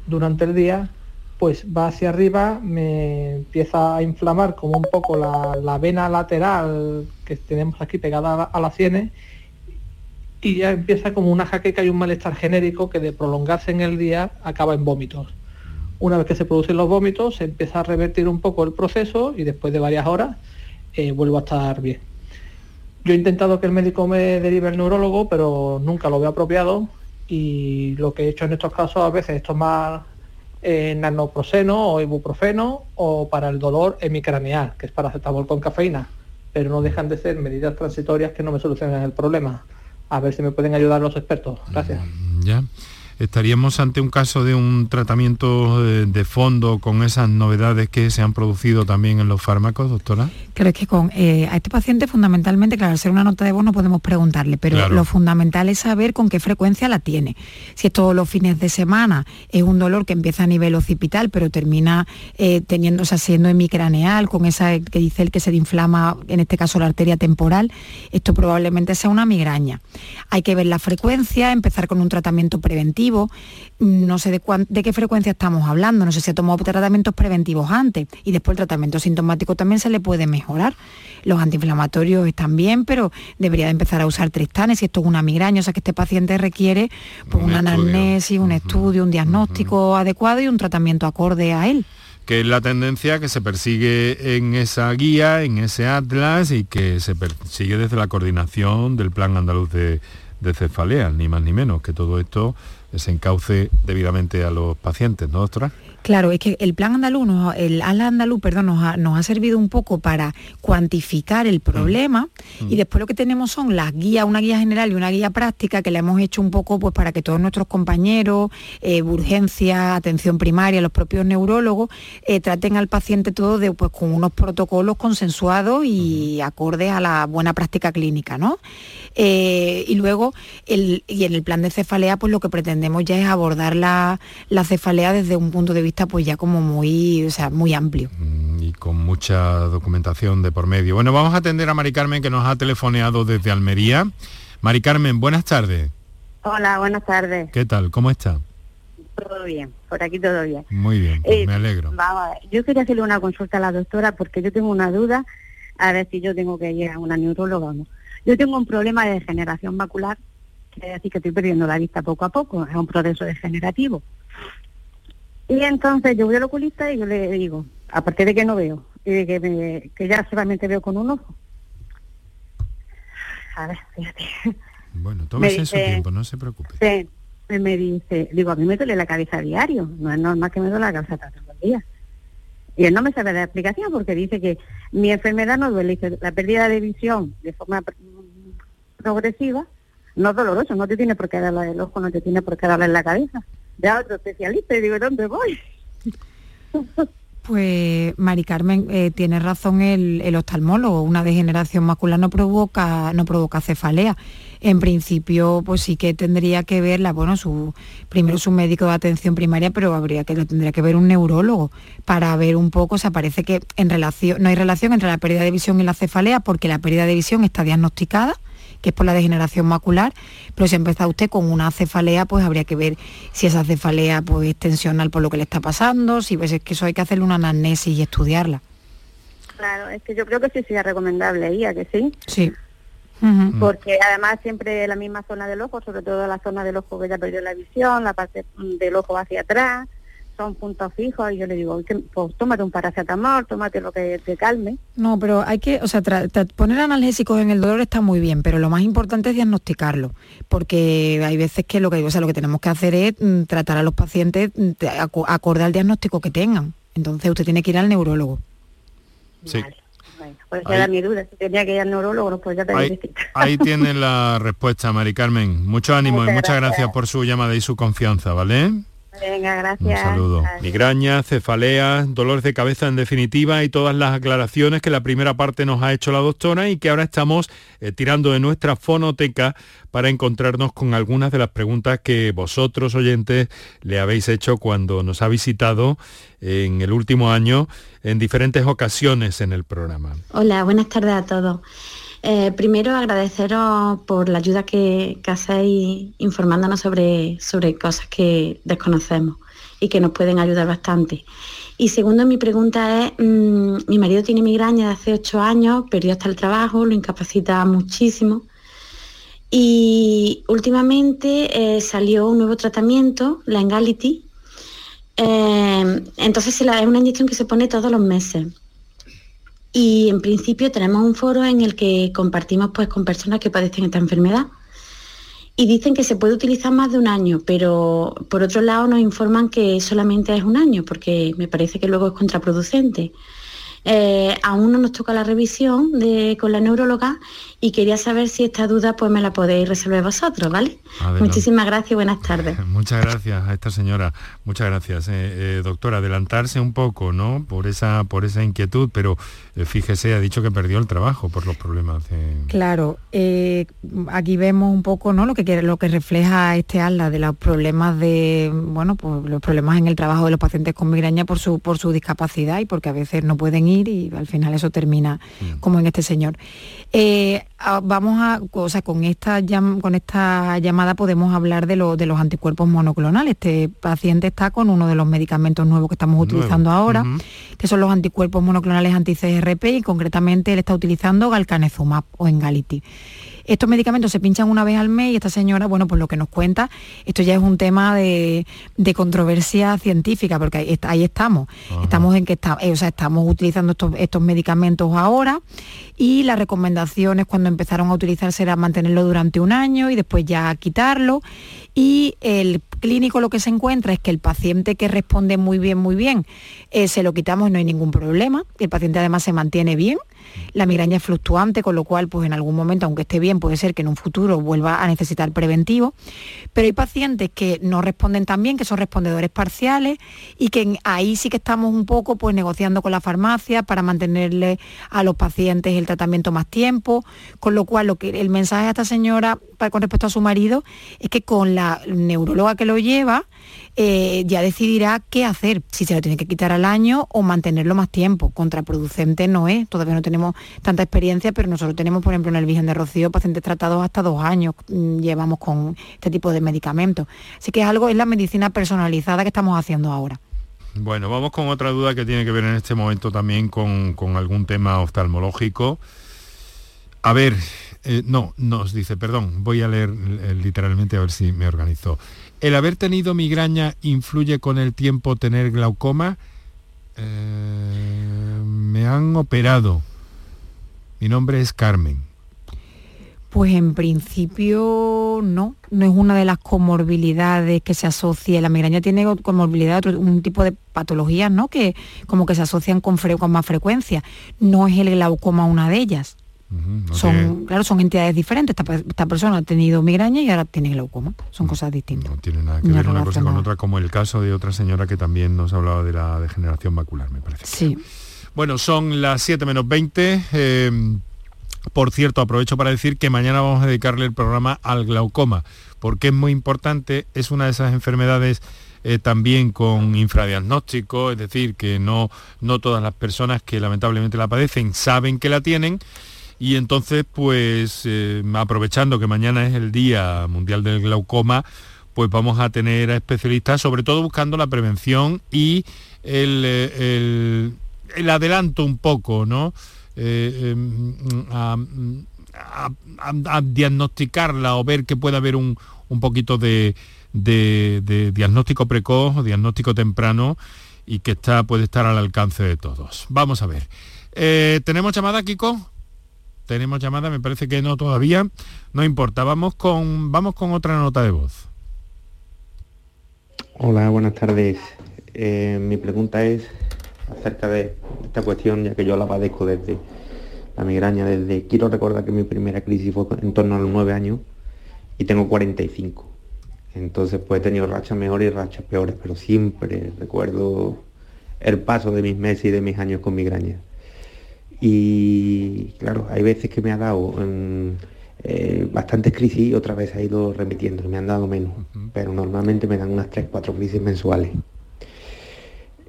durante el día pues va hacia arriba, me empieza a inflamar como un poco la, vena lateral que tenemos aquí pegada a la sienes y ya empieza como una jaqueca y un malestar genérico que de prolongarse en el día acaba en vómitos. Una vez que se producen los vómitos se empieza a revertir un poco el proceso y después de varias horas eh, vuelvo a estar bien. Yo he intentado que el médico me derive el neurólogo, pero nunca lo veo apropiado y lo que he hecho en estos casos a veces es tomar eh, nanoproseno o ibuprofeno o para el dolor hemicraneal, que es paracetamol con cafeína, pero no dejan de ser medidas transitorias que no me solucionan el problema. A ver si me pueden ayudar los expertos. Gracias. Ya estaríamos ante un caso de un tratamiento eh, de fondo con esas novedades que se han producido también en los fármacos, doctora? Creo que con eh, a este paciente fundamentalmente, claro, al ser una nota de voz no podemos preguntarle, pero lo fundamental es saber con qué frecuencia la tiene. Si es todos los fines de semana, es un dolor que empieza a nivel occipital, pero termina eh, teniéndose siendo hemicraneal, con esa que dice el que se inflama, en este caso la arteria temporal, esto probablemente sea una migraña. Hay que ver la frecuencia, empezar con un tratamiento preventivo no sé de, de, qué frecuencia estamos hablando, no sé si ha tomado tratamientos preventivos antes y después el tratamiento sintomático también se le puede mejorar. Los antiinflamatorios están bien, pero debería de empezar a usar tristanes si esto es una migraña, o sea que este paciente requiere pues, un una anamnesis, un estudio, un diagnóstico adecuado y un tratamiento acorde a él. Que es la tendencia que se persigue en esa guía, en ese atlas y que se persigue desde la coordinación del Plan Andaluz de, de Cefalea, ni más ni menos, que todo esto se encauce debidamente a los pacientes, ¿no, doctora? Claro, es que el plan andaluz, el ALA andaluz, perdón, nos ha, servido un poco para cuantificar el problema mm. y después lo que tenemos son las guías, una guía general y una guía práctica que le hemos hecho un poco pues para que todos nuestros compañeros, eh, urgencia, atención primaria, los propios neurólogos, eh, traten al paciente todo de, pues, con unos protocolos consensuados y acordes a la buena práctica clínica, ¿no? Eh, y luego, y en el plan de cefalea, pues lo que pretendemos ya es abordar la, la cefalea desde un punto de vista pues ya como muy, o sea, muy amplio. Mm, y con mucha documentación de por medio. Bueno, vamos a atender a Mari Carmen que nos ha telefoneado desde Almería. Mari Carmen, buenas tardes. Hola, buenas tardes. ¿Qué tal? ¿Cómo está? Todo bien, por aquí todo bien. Muy bien, pues eh, me alegro. Vamos yo quería hacerle una consulta a la doctora porque yo tengo una duda, a ver si yo tengo que ir a una neuróloga o no. Yo tengo un problema de degeneración macular, que es decir que estoy perdiendo la vista poco a poco, es un proceso degenerativo. Y entonces yo voy al oculista y yo le digo, aparte de que no veo, y de que, me, que ya solamente veo con un ojo. A ver, fíjate. Bueno, tómese su tiempo, no se preocupe. Sí, me dice, digo, a mí me duele la cabeza a diario, no es normal que me duele la cabeza todos los días. Y él no me sabe dar explicación porque dice que mi enfermedad no duele, dice, la pérdida de visión de forma progresiva no es doloroso, no te tiene por qué darle el ojo, no te tiene por qué darle la cabeza de otro especialista y digo, ¿dónde voy? Pues Mari Carmen eh, tiene razón el, el, oftalmólogo, una degeneración macular no provoca, no provoca cefalea. En principio, pues sí que tendría que verla, bueno, su, primero su médico de atención primaria, pero habría que lo tendría que ver un neurólogo para ver un poco, o sea, parece que en relación, no hay relación entre la pérdida de visión y la cefalea, porque la pérdida de visión está diagnosticada, que es por la degeneración macular, pero si empieza usted con una cefalea, pues habría que ver si esa cefalea pues, es tensional por lo que le está pasando, si ves que eso hay que hacerle una anamnesis y estudiarla. Claro, es que yo creo que sí sería recomendable, ¿ya que sí? Sí. Porque además siempre la misma zona del ojo, sobre todo la zona del ojo que ya perdió la visión, la parte del ojo hacia atrás, son puntos fijos y yo le digo, pues tómate un paracetamol, tómate lo que te calme. No, pero hay que, o sea, poner analgésicos en el dolor está muy bien, pero lo más importante es diagnosticarlo, porque hay veces que lo que, o sea, lo que tenemos que hacer es mm, tratar a los pacientes mm, acorde al diagnóstico que tengan. Entonces usted tiene que ir al neurólogo. Sí. Bueno, pues era mi duda, si tenía que ir al neurólogo, pues ya te ahí, ahí tiene la respuesta, Mari Carmen. Mucho ánimo y muchas gracias por su llamada y su confianza, ¿vale? Venga, gracias. Un saludo. Migraña, cefalea, dolores de cabeza en definitiva y todas las aclaraciones que la primera parte nos ha hecho la doctora y que ahora estamos eh, tirando de nuestra fonoteca para encontrarnos con algunas de las preguntas que vosotros oyentes le habéis hecho cuando nos ha visitado en el último año en diferentes ocasiones en el programa. Hola, buenas tardes a todos. Eh, primero agradeceros por la ayuda que, hacéis informándonos sobre, sobre cosas que desconocemos y que nos pueden ayudar bastante. Y segundo, mi pregunta es, mm, mi marido tiene migraña de hace ocho años, perdió hasta el trabajo, lo incapacita muchísimo. Y últimamente eh, salió un nuevo tratamiento, la Engality. Eh, entonces es una inyección que se pone todos los meses y en principio tenemos un foro en el que compartimos pues con personas que padecen esta enfermedad y dicen que se puede utilizar más de un año, pero por otro lado nos informan que solamente es un año porque me parece que luego es contraproducente. Eh, aún no nos toca la revisión con la neuróloga y quería saber si esta duda pues me la podéis resolver vosotros, ¿vale? Muchísimas gracias y buenas tardes. Muchas gracias a esta señora, muchas gracias. Eh, eh, doctora, adelantarse un poco, ¿no? Por esa, por esa inquietud, pero fíjese, ha dicho que perdió el trabajo por los problemas. Claro, aquí vemos un poco ¿no? lo, que, lo que refleja este ala de los problemas de, bueno, pues los problemas en el trabajo de los pacientes con migraña por su, por su discapacidad y porque a veces no pueden ir y al final eso termina mm. como en este señor. Eh, vamos a, o sea, con esta, con esta llamada podemos hablar de, de los anticuerpos monoclonales. Este paciente está con uno de los medicamentos nuevos que estamos utilizando ahora, que son los anticuerpos monoclonales anti-CRP y concretamente él está utilizando galcanezumab o engaliti. Estos medicamentos se pinchan una vez al mes y esta señora, bueno, pues lo que nos cuenta, esto ya es un tema de, controversia científica, porque ahí, estamos. Estamos en que está, eh, o sea, estamos utilizando estos, estos medicamentos ahora y las recomendaciones cuando empezaron a utilizarse era mantenerlo durante un año y después ya quitarlo. Y el clínico lo que se encuentra es que el paciente que responde muy bien, muy bien, eh, se lo quitamos no hay ningún problema. El paciente además se mantiene bien la migraña es fluctuante, con lo cual pues en algún momento, aunque esté bien, puede ser que en un futuro vuelva a necesitar preventivo. Pero hay pacientes que no responden tan bien, que son respondedores parciales y que ahí sí que estamos un poco pues negociando con la farmacia para mantenerle a los pacientes el tratamiento más tiempo, con lo cual lo que el mensaje a esta señora con respecto a su marido es que con la neuróloga que lo lleva eh, ya decidirá qué hacer, si se lo tiene que quitar al año o mantenerlo más tiempo. Contraproducente no es, todavía no tenemos tanta experiencia, pero nosotros tenemos, por ejemplo, en el Virgen de Rocío, pacientes tratados hasta dos años, mm, llevamos con este tipo de medicamentos. Así que es algo, es la medicina personalizada que estamos haciendo ahora. Bueno, vamos con otra duda que tiene que ver en este momento también con, algún tema oftalmológico. A ver, eh, no, nos dice, perdón, voy a leer eh, literalmente a ver si me organizo. ¿El haber tenido migraña influye con el tiempo tener glaucoma? Eh, me han operado. Mi nombre es Carmen. Pues en principio no, no es una de las comorbilidades que se asocia. La migraña tiene comorbilidad, un tipo de patologías, ¿no? Que como que se asocian con, con más frecuencia. No es el glaucoma una de ellas son, claro, son entidades diferentes. Esta, persona ha tenido migraña y ahora tiene glaucoma. Son cosas distintas. No tiene nada que ver una cosa con otra, como el caso de otra señora que también nos hablaba de la degeneración macular, me parece. Sí. Bueno, son las 7 menos 20. Em, por cierto, aprovecho para decir que mañana vamos a dedicarle el programa al glaucoma, porque es muy importante, es una de esas enfermedades eh, también con infradiagnóstico, es decir, que no, no todas las personas que lamentablemente la padecen saben que la tienen y entonces, pues eh, aprovechando que mañana es el Día Mundial del Glaucoma, pues vamos a tener a especialistas, sobre todo buscando la prevención y el, eh, adelanto un poco, ¿no? Eh, em, a, diagnosticarla o ver que puede haber un, poquito de, diagnóstico precoz o diagnóstico temprano y que está, puede estar al alcance de todos. Vamos a ver. ¿Tenemos llamada, Kiko? Tenemos llamada, me parece que no todavía. No importa, vamos con, vamos con otra nota de voz. Hola, buenas tardes. Eh, mi pregunta es acerca de esta cuestión, ya que yo la padezco desde la migraña, desde... Quiero recordar que mi primera crisis fue en torno a los nueve años y tengo 45. Entonces pues he tenido rachas mejores y rachas peores, pero siempre recuerdo el paso de mis meses y de mis años con migraña. Y claro, hay veces que me ha dado mm, eh, bastantes crisis y otras veces ha ido remitiendo, me han dado menos, pero normalmente me dan unas 3, 4 crisis mensuales.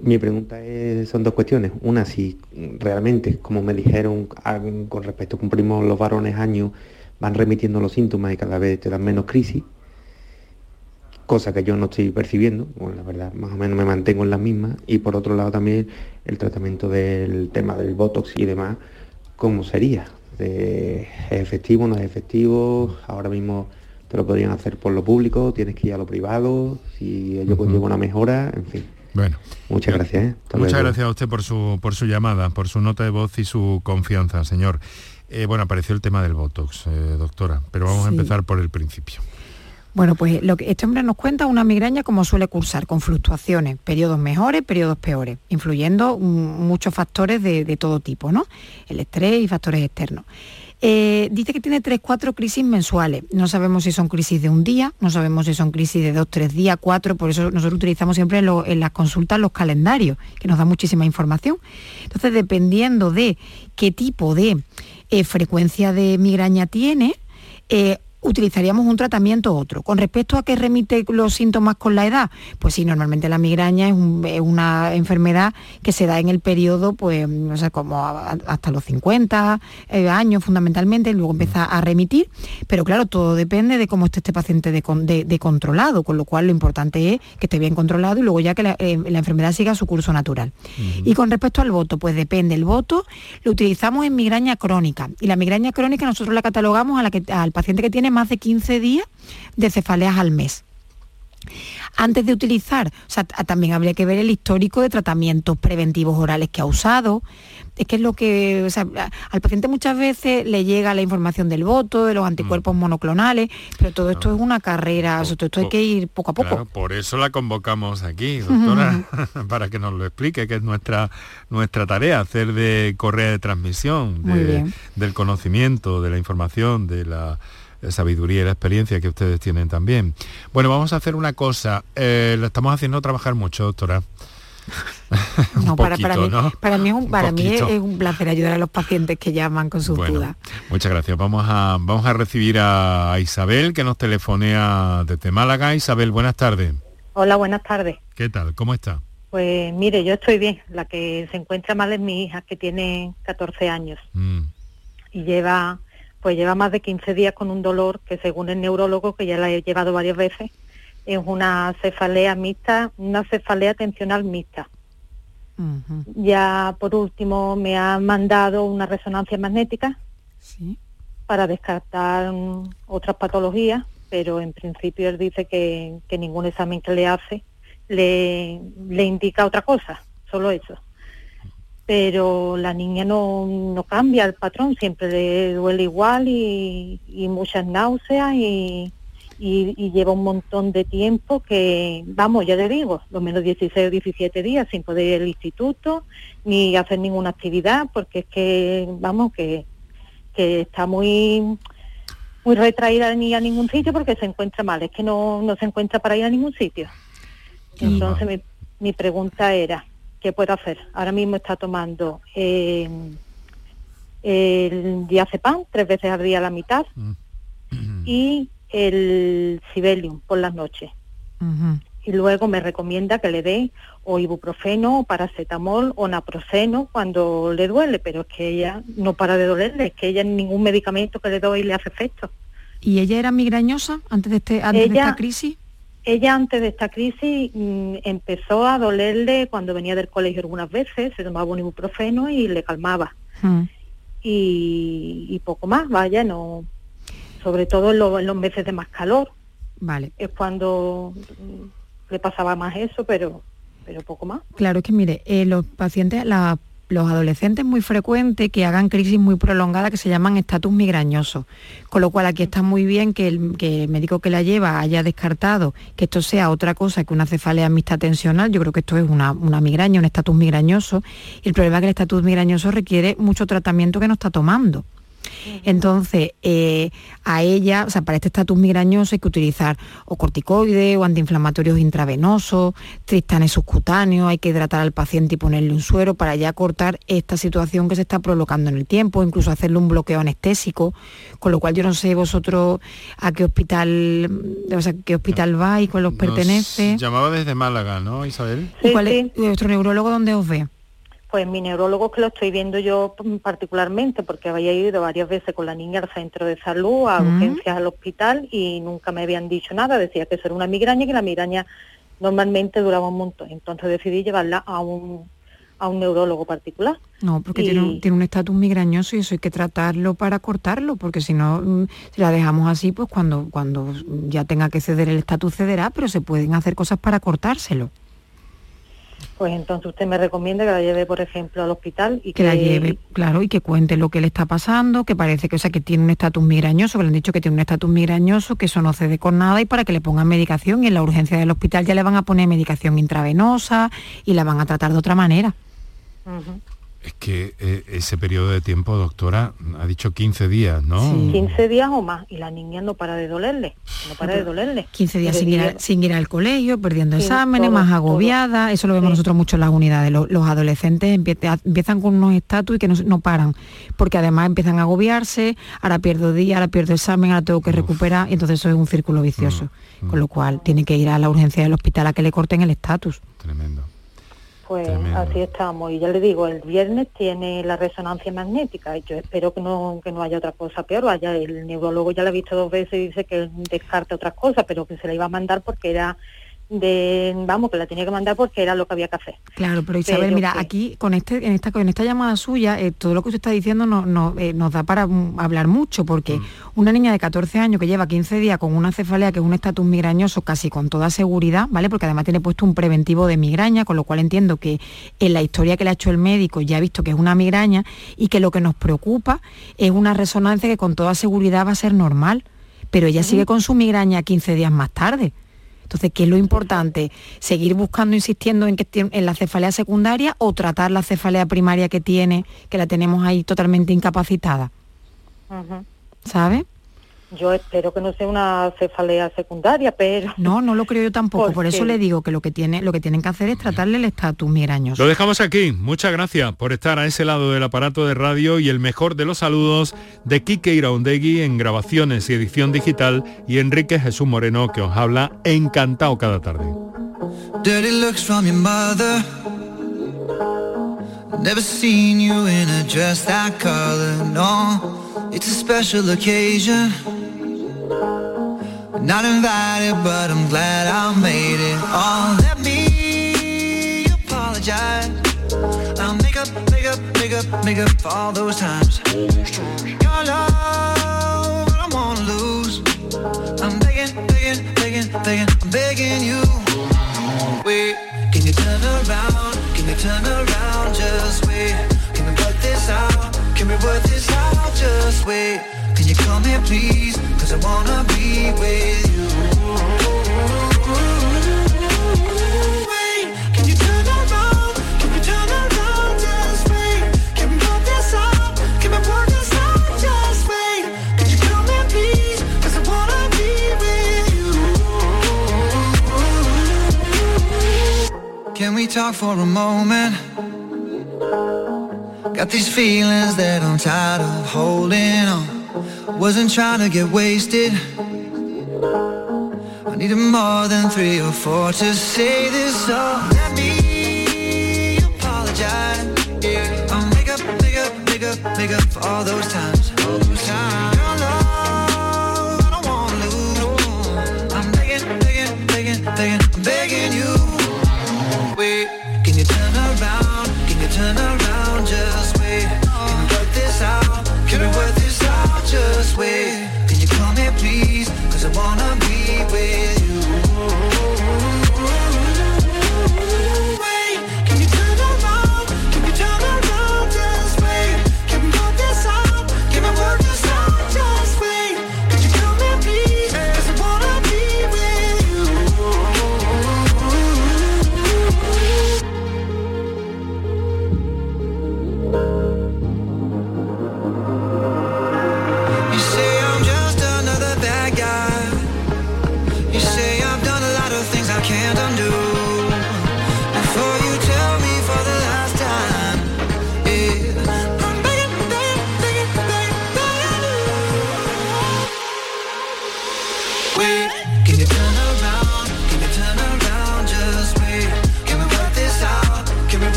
Mi pregunta es, son dos cuestiones. Una, si realmente, como me dijeron con respecto cumplimos los varones años, van remitiendo los síntomas y cada vez te dan menos crisis, cosa que yo no estoy percibiendo, bueno, la verdad, más o menos me mantengo en la misma. Y por otro lado también el tratamiento del tema del Botox y demás, ¿cómo sería? ¿Es efectivo, no es efectivo? Ahora mismo te lo podrían hacer por lo público, tienes que ir a lo privado, si ello conlleva una mejora, en fin. Bueno, muchas gracias. ¿eh? Muchas gracias a usted por su, por su llamada, por su nota de voz y su confianza, señor. Eh, bueno, apareció el tema del Botox, eh, doctora, pero vamos a empezar por el principio. Bueno, pues lo que este hombre nos cuenta una migraña como suele cursar, con fluctuaciones, periodos mejores, periodos peores, influyendo muchos factores de, de, todo tipo, ¿no? El estrés y factores externos. Eh, dice que tiene 3-4 crisis mensuales. No sabemos si son crisis de un día, no sabemos si son crisis de 2-3 días, 4, por eso nosotros utilizamos siempre en, las consultas los calendarios, que nos da muchísima información. Entonces, dependiendo de qué tipo de eh, frecuencia de migraña tiene, eh, utilizaríamos un tratamiento u otro. Con respecto a qué remite los síntomas con la edad, pues sí, normalmente la migraña es, una enfermedad que se da en el periodo, pues, no sé, como hasta los 50 eh, años fundamentalmente, luego empieza a remitir, pero claro, todo depende de cómo esté este paciente de, controlado, con lo cual lo importante es que esté bien controlado y luego ya que la, eh, enfermedad siga su curso natural. Y con respecto al voto, pues depende, el voto lo utilizamos en migraña crónica, y la migraña crónica nosotros la catalogamos a la que, al paciente que tiene más de 15 días de cefaleas al mes. Antes de utilizar, o sea, también habría que ver el histórico de tratamientos preventivos orales que ha usado. Es que es lo que, o sea, al paciente muchas veces le llega la información del voto, de los anticuerpos mm. monoclonales, pero todo esto es una carrera, todo esto hay que ir poco a poco. por eso la convocamos aquí, doctora, para que nos lo explique, que es nuestra, nuestra tarea, hacer de correa de transmisión, del conocimiento, de la información, de la sabiduría y la experiencia que ustedes tienen también. Bueno, vamos a hacer una cosa. Eh, lo estamos haciendo trabajar mucho, doctora. No, para, para, mí, para, mí, es un, para mí es un placer ayudar a los pacientes que llaman con sus dudas. Muchas gracias. Vamos a, vamos a recibir a Isabel, que nos telefonea desde Málaga. Isabel, buenas tardes. Hola, buenas tardes. ¿Qué tal? ¿Cómo está? Pues mire, yo estoy bien. La que se encuentra mal es mi hija, que tiene 14 años. Mm. Y lleva pues lleva más de 15 días con un dolor que según el neurólogo, que ya la he llevado varias veces, es una cefalea mixta, una cefalea tensional mixta. Ya por último me ha mandado una resonancia magnética para descartar otras patologías, pero en principio él dice que, que ningún examen que le hace le, le indica otra cosa, solo eso pero la niña no, cambia el patrón, siempre le duele igual y, muchas náuseas y, lleva un montón de tiempo que, vamos, ya le digo, lo menos 16 o 17 días sin poder ir al instituto ni hacer ninguna actividad porque es que, vamos, que, que está muy muy retraída ni a ningún sitio porque se encuentra mal, es que no, no se encuentra para ir a ningún sitio. Entonces mi, mi pregunta era, ¿qué puedo hacer? Ahora mismo está tomando eh, el diazepam, tres veces al día la mitad, mm. y el Sibelium por las noches. Y luego me recomienda que le dé o ibuprofeno, o paracetamol o naproxeno cuando le duele, pero es que ella no para de dolerle, es que ella ningún medicamento que le doy le hace efecto. ¿Y ella era migrañosa antes de, este, antes de esta crisis? Ella antes de esta crisis mm, empezó a dolerle cuando venía del colegio algunas veces, se tomaba un ibuprofeno y le calmaba. Hmm. Y, poco más, vaya, no sobre todo en, los meses de más calor. Vale. Es cuando mm, le pasaba más eso, pero pero poco más. Claro, es que mire, eh, los pacientes, la los adolescentes muy frecuentes que hagan crisis muy prolongadas que se llaman estatus migrañoso. Con lo cual aquí está muy bien que el, médico que la lleva haya descartado que esto sea otra cosa que una cefalea mixta tensional. Yo creo que esto es una, migraña, un estatus migrañoso. Y el problema es que el estatus migrañoso requiere mucho tratamiento que no está tomando. Entonces, eh, a ella, o sea, para este estatus migrañoso hay que utilizar o corticoides o antiinflamatorios intravenosos, tristanes subcutáneos, hay que hidratar al paciente y ponerle un suero para ya cortar esta situación que se está prolongando en el tiempo, incluso hacerle un bloqueo anestésico, con lo cual yo no sé vosotros a qué hospital, o sea, qué hospital va y cuál os pertenece. Llamaba desde Málaga, ¿no, Isabel? ¿Y cuál es vuestro neurólogo dónde os ve? Pues mi neurólogo que lo estoy viendo yo particularmente porque había ido varias veces con la niña al centro de salud, a urgencias al hospital y nunca me habían dicho nada. Decía que eso era una migraña y que la migraña normalmente duraba un montón. Entonces decidí llevarla a un, a un neurólogo particular. No, porque tiene, un, tiene un estatus migrañoso y eso hay que tratarlo para cortarlo, porque si no, mm, si la dejamos así, pues cuando, cuando ya tenga que ceder el estatus cederá, pero se pueden hacer cosas para cortárselo pues entonces usted me recomienda que la lleve, por ejemplo, al hospital y que, la lleve, claro, y que cuente lo que le está pasando, que parece que, o sea, que tiene un estatus migrañoso, que le han dicho que tiene un estatus migrañoso, que eso no cede con nada y para que le pongan medicación y en la urgencia del hospital ya le van a poner medicación intravenosa y la van a tratar de otra manera. Es que eh, ese periodo de tiempo, doctora, ha dicho 15 días, ¿no? Sí. 15 días o más, y la niña no para de dolerle, no para de dolerle. 15 días sin ir, al colegio, perdiendo exámenes, más agobiada, eso lo vemos nosotros mucho en las unidades, los, adolescentes empiezan con unos estatus y que no, paran, porque además empiezan a agobiarse, ahora pierdo día, ahora pierdo examen, ahora tengo que recuperar, y entonces eso es un círculo vicioso, mm, con lo cual tiene que ir a la urgencia del hospital a que le corten el estatus. Tremendo. Pues así estamos. Y ya le digo, el viernes tiene la resonancia magnética yo espero que no, que no haya otra cosa peor. Vaya, el neurólogo ya la ha visto dos veces y dice que descarte otras cosas, pero que se la iba a mandar porque era de vamos que la tenía que mandar porque era lo que había que hacer. Claro pero Isabel mira aquí con este en esta con esta llamada suya eh, todo lo que usted está diciendo no, eh, nos da para mm, hablar mucho porque mm. una niña de 14 años que lleva 15 días con una cefalea que es un estatus migrañoso casi con toda seguridad vale porque además tiene puesto un preventivo de migraña con lo cual entiendo que en la historia que le ha hecho el médico ya ha visto que es una migraña y que lo que nos preocupa es una resonancia que con toda seguridad va a ser normal pero ella sigue con su migraña 15 días más tarde entonces, ¿qué es lo importante? ¿Seguir buscando, insistiendo en, que, en la cefalea secundaria o tratar la cefalea primaria que tiene, que la tenemos ahí totalmente incapacitada? ¿Sabe? Yo espero que no sea una cefalea secundaria, pero... No, no lo creo yo tampoco. Por eso le digo que lo que, tiene, lo que tienen que hacer es tratarle el estatus migrañoso. Lo dejamos aquí. Muchas gracias por estar a ese lado del aparato de radio y el mejor de los saludos de Kike Iraundegui en grabaciones y edición digital y Enrique Jesús Moreno que os habla encantado cada tarde. Never seen you in a dress that color, no. It's a special occasion. Not invited, but I'm glad I made it. Oh, let me apologize. I'll make up, make up, make up, make up for all those times. Your love, I don't wanna lose. I'm begging, begging, begging, begging, I'm begging you. Wait, can you turn around? Can you turn around? Just wait. Can we work this out? Can we work this out? Just wait. Can you come here, please? Cause I wanna be with you. Can we talk for a moment? Got these feelings that I'm tired of holding on. Wasn't trying to get wasted. I needed more than three or four to say this all. Let me apologize. Yeah. I'll make up, make up, make up, make up for all those times. All Those times. Your love, I don't wanna lose. I'm begging, begging, begging, begging, begging you.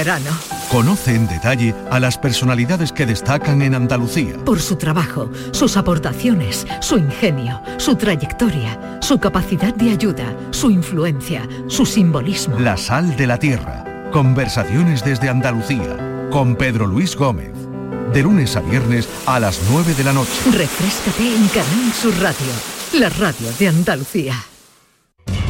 Verano. Conoce en detalle a las personalidades que destacan en Andalucía. Por su trabajo, sus aportaciones, su ingenio, su trayectoria, su capacidad de ayuda, su influencia, su simbolismo. La sal de la tierra. Conversaciones desde Andalucía. Con Pedro Luis Gómez. De lunes a viernes a las 9 de la noche. Refrescate en Canal Sur Radio, la radio de Andalucía.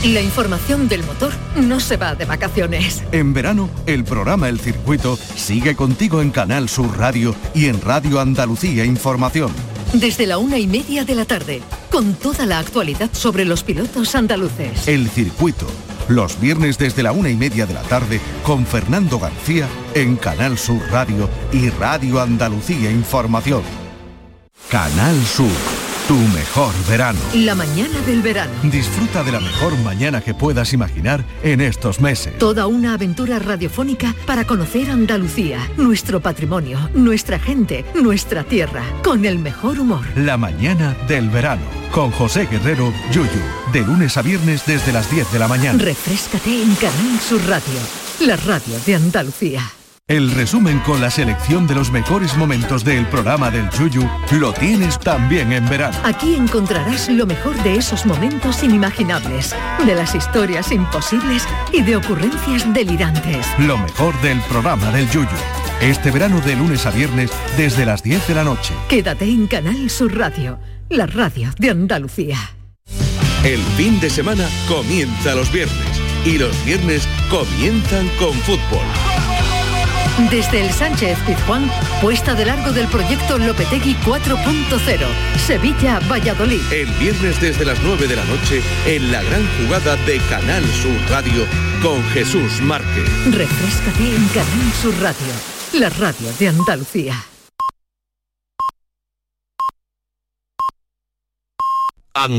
La información del motor no se va de vacaciones. En verano, el programa El Circuito sigue contigo en Canal Sur Radio y en Radio Andalucía Información. Desde la una y media de la tarde, con toda la actualidad sobre los pilotos andaluces. El Circuito, los viernes desde la una y media de la tarde, con Fernando García en Canal Sur Radio y Radio Andalucía Información. Canal Sur tu mejor verano. La mañana del verano. Disfruta de la mejor mañana que puedas imaginar en estos meses. Toda una aventura radiofónica para conocer Andalucía, nuestro patrimonio, nuestra gente, nuestra tierra, con el mejor humor. La mañana del verano. Con José Guerrero, Yuyu. De lunes a viernes desde las 10 de la mañana. Refrescate en Canal Sur Radio, la radio de Andalucía. El resumen con la selección de los mejores momentos del programa del Yuyu lo tienes también en verano. Aquí encontrarás lo mejor de esos momentos inimaginables, de las historias imposibles y de ocurrencias delirantes. Lo mejor del programa del Yuyu. Este verano de lunes a viernes desde las 10 de la noche. Quédate en Canal Sur Radio, la radio de Andalucía. El fin de semana comienza los viernes y los viernes comienzan con fútbol. Desde el Sánchez Pizjuán, puesta de largo del proyecto Lopetegui 4.0, Sevilla-Valladolid. El viernes desde las 9 de la noche, en la gran jugada de Canal Sur Radio, con Jesús Márquez. Refrescate en Canal Sur Radio, la radio de Andalucía.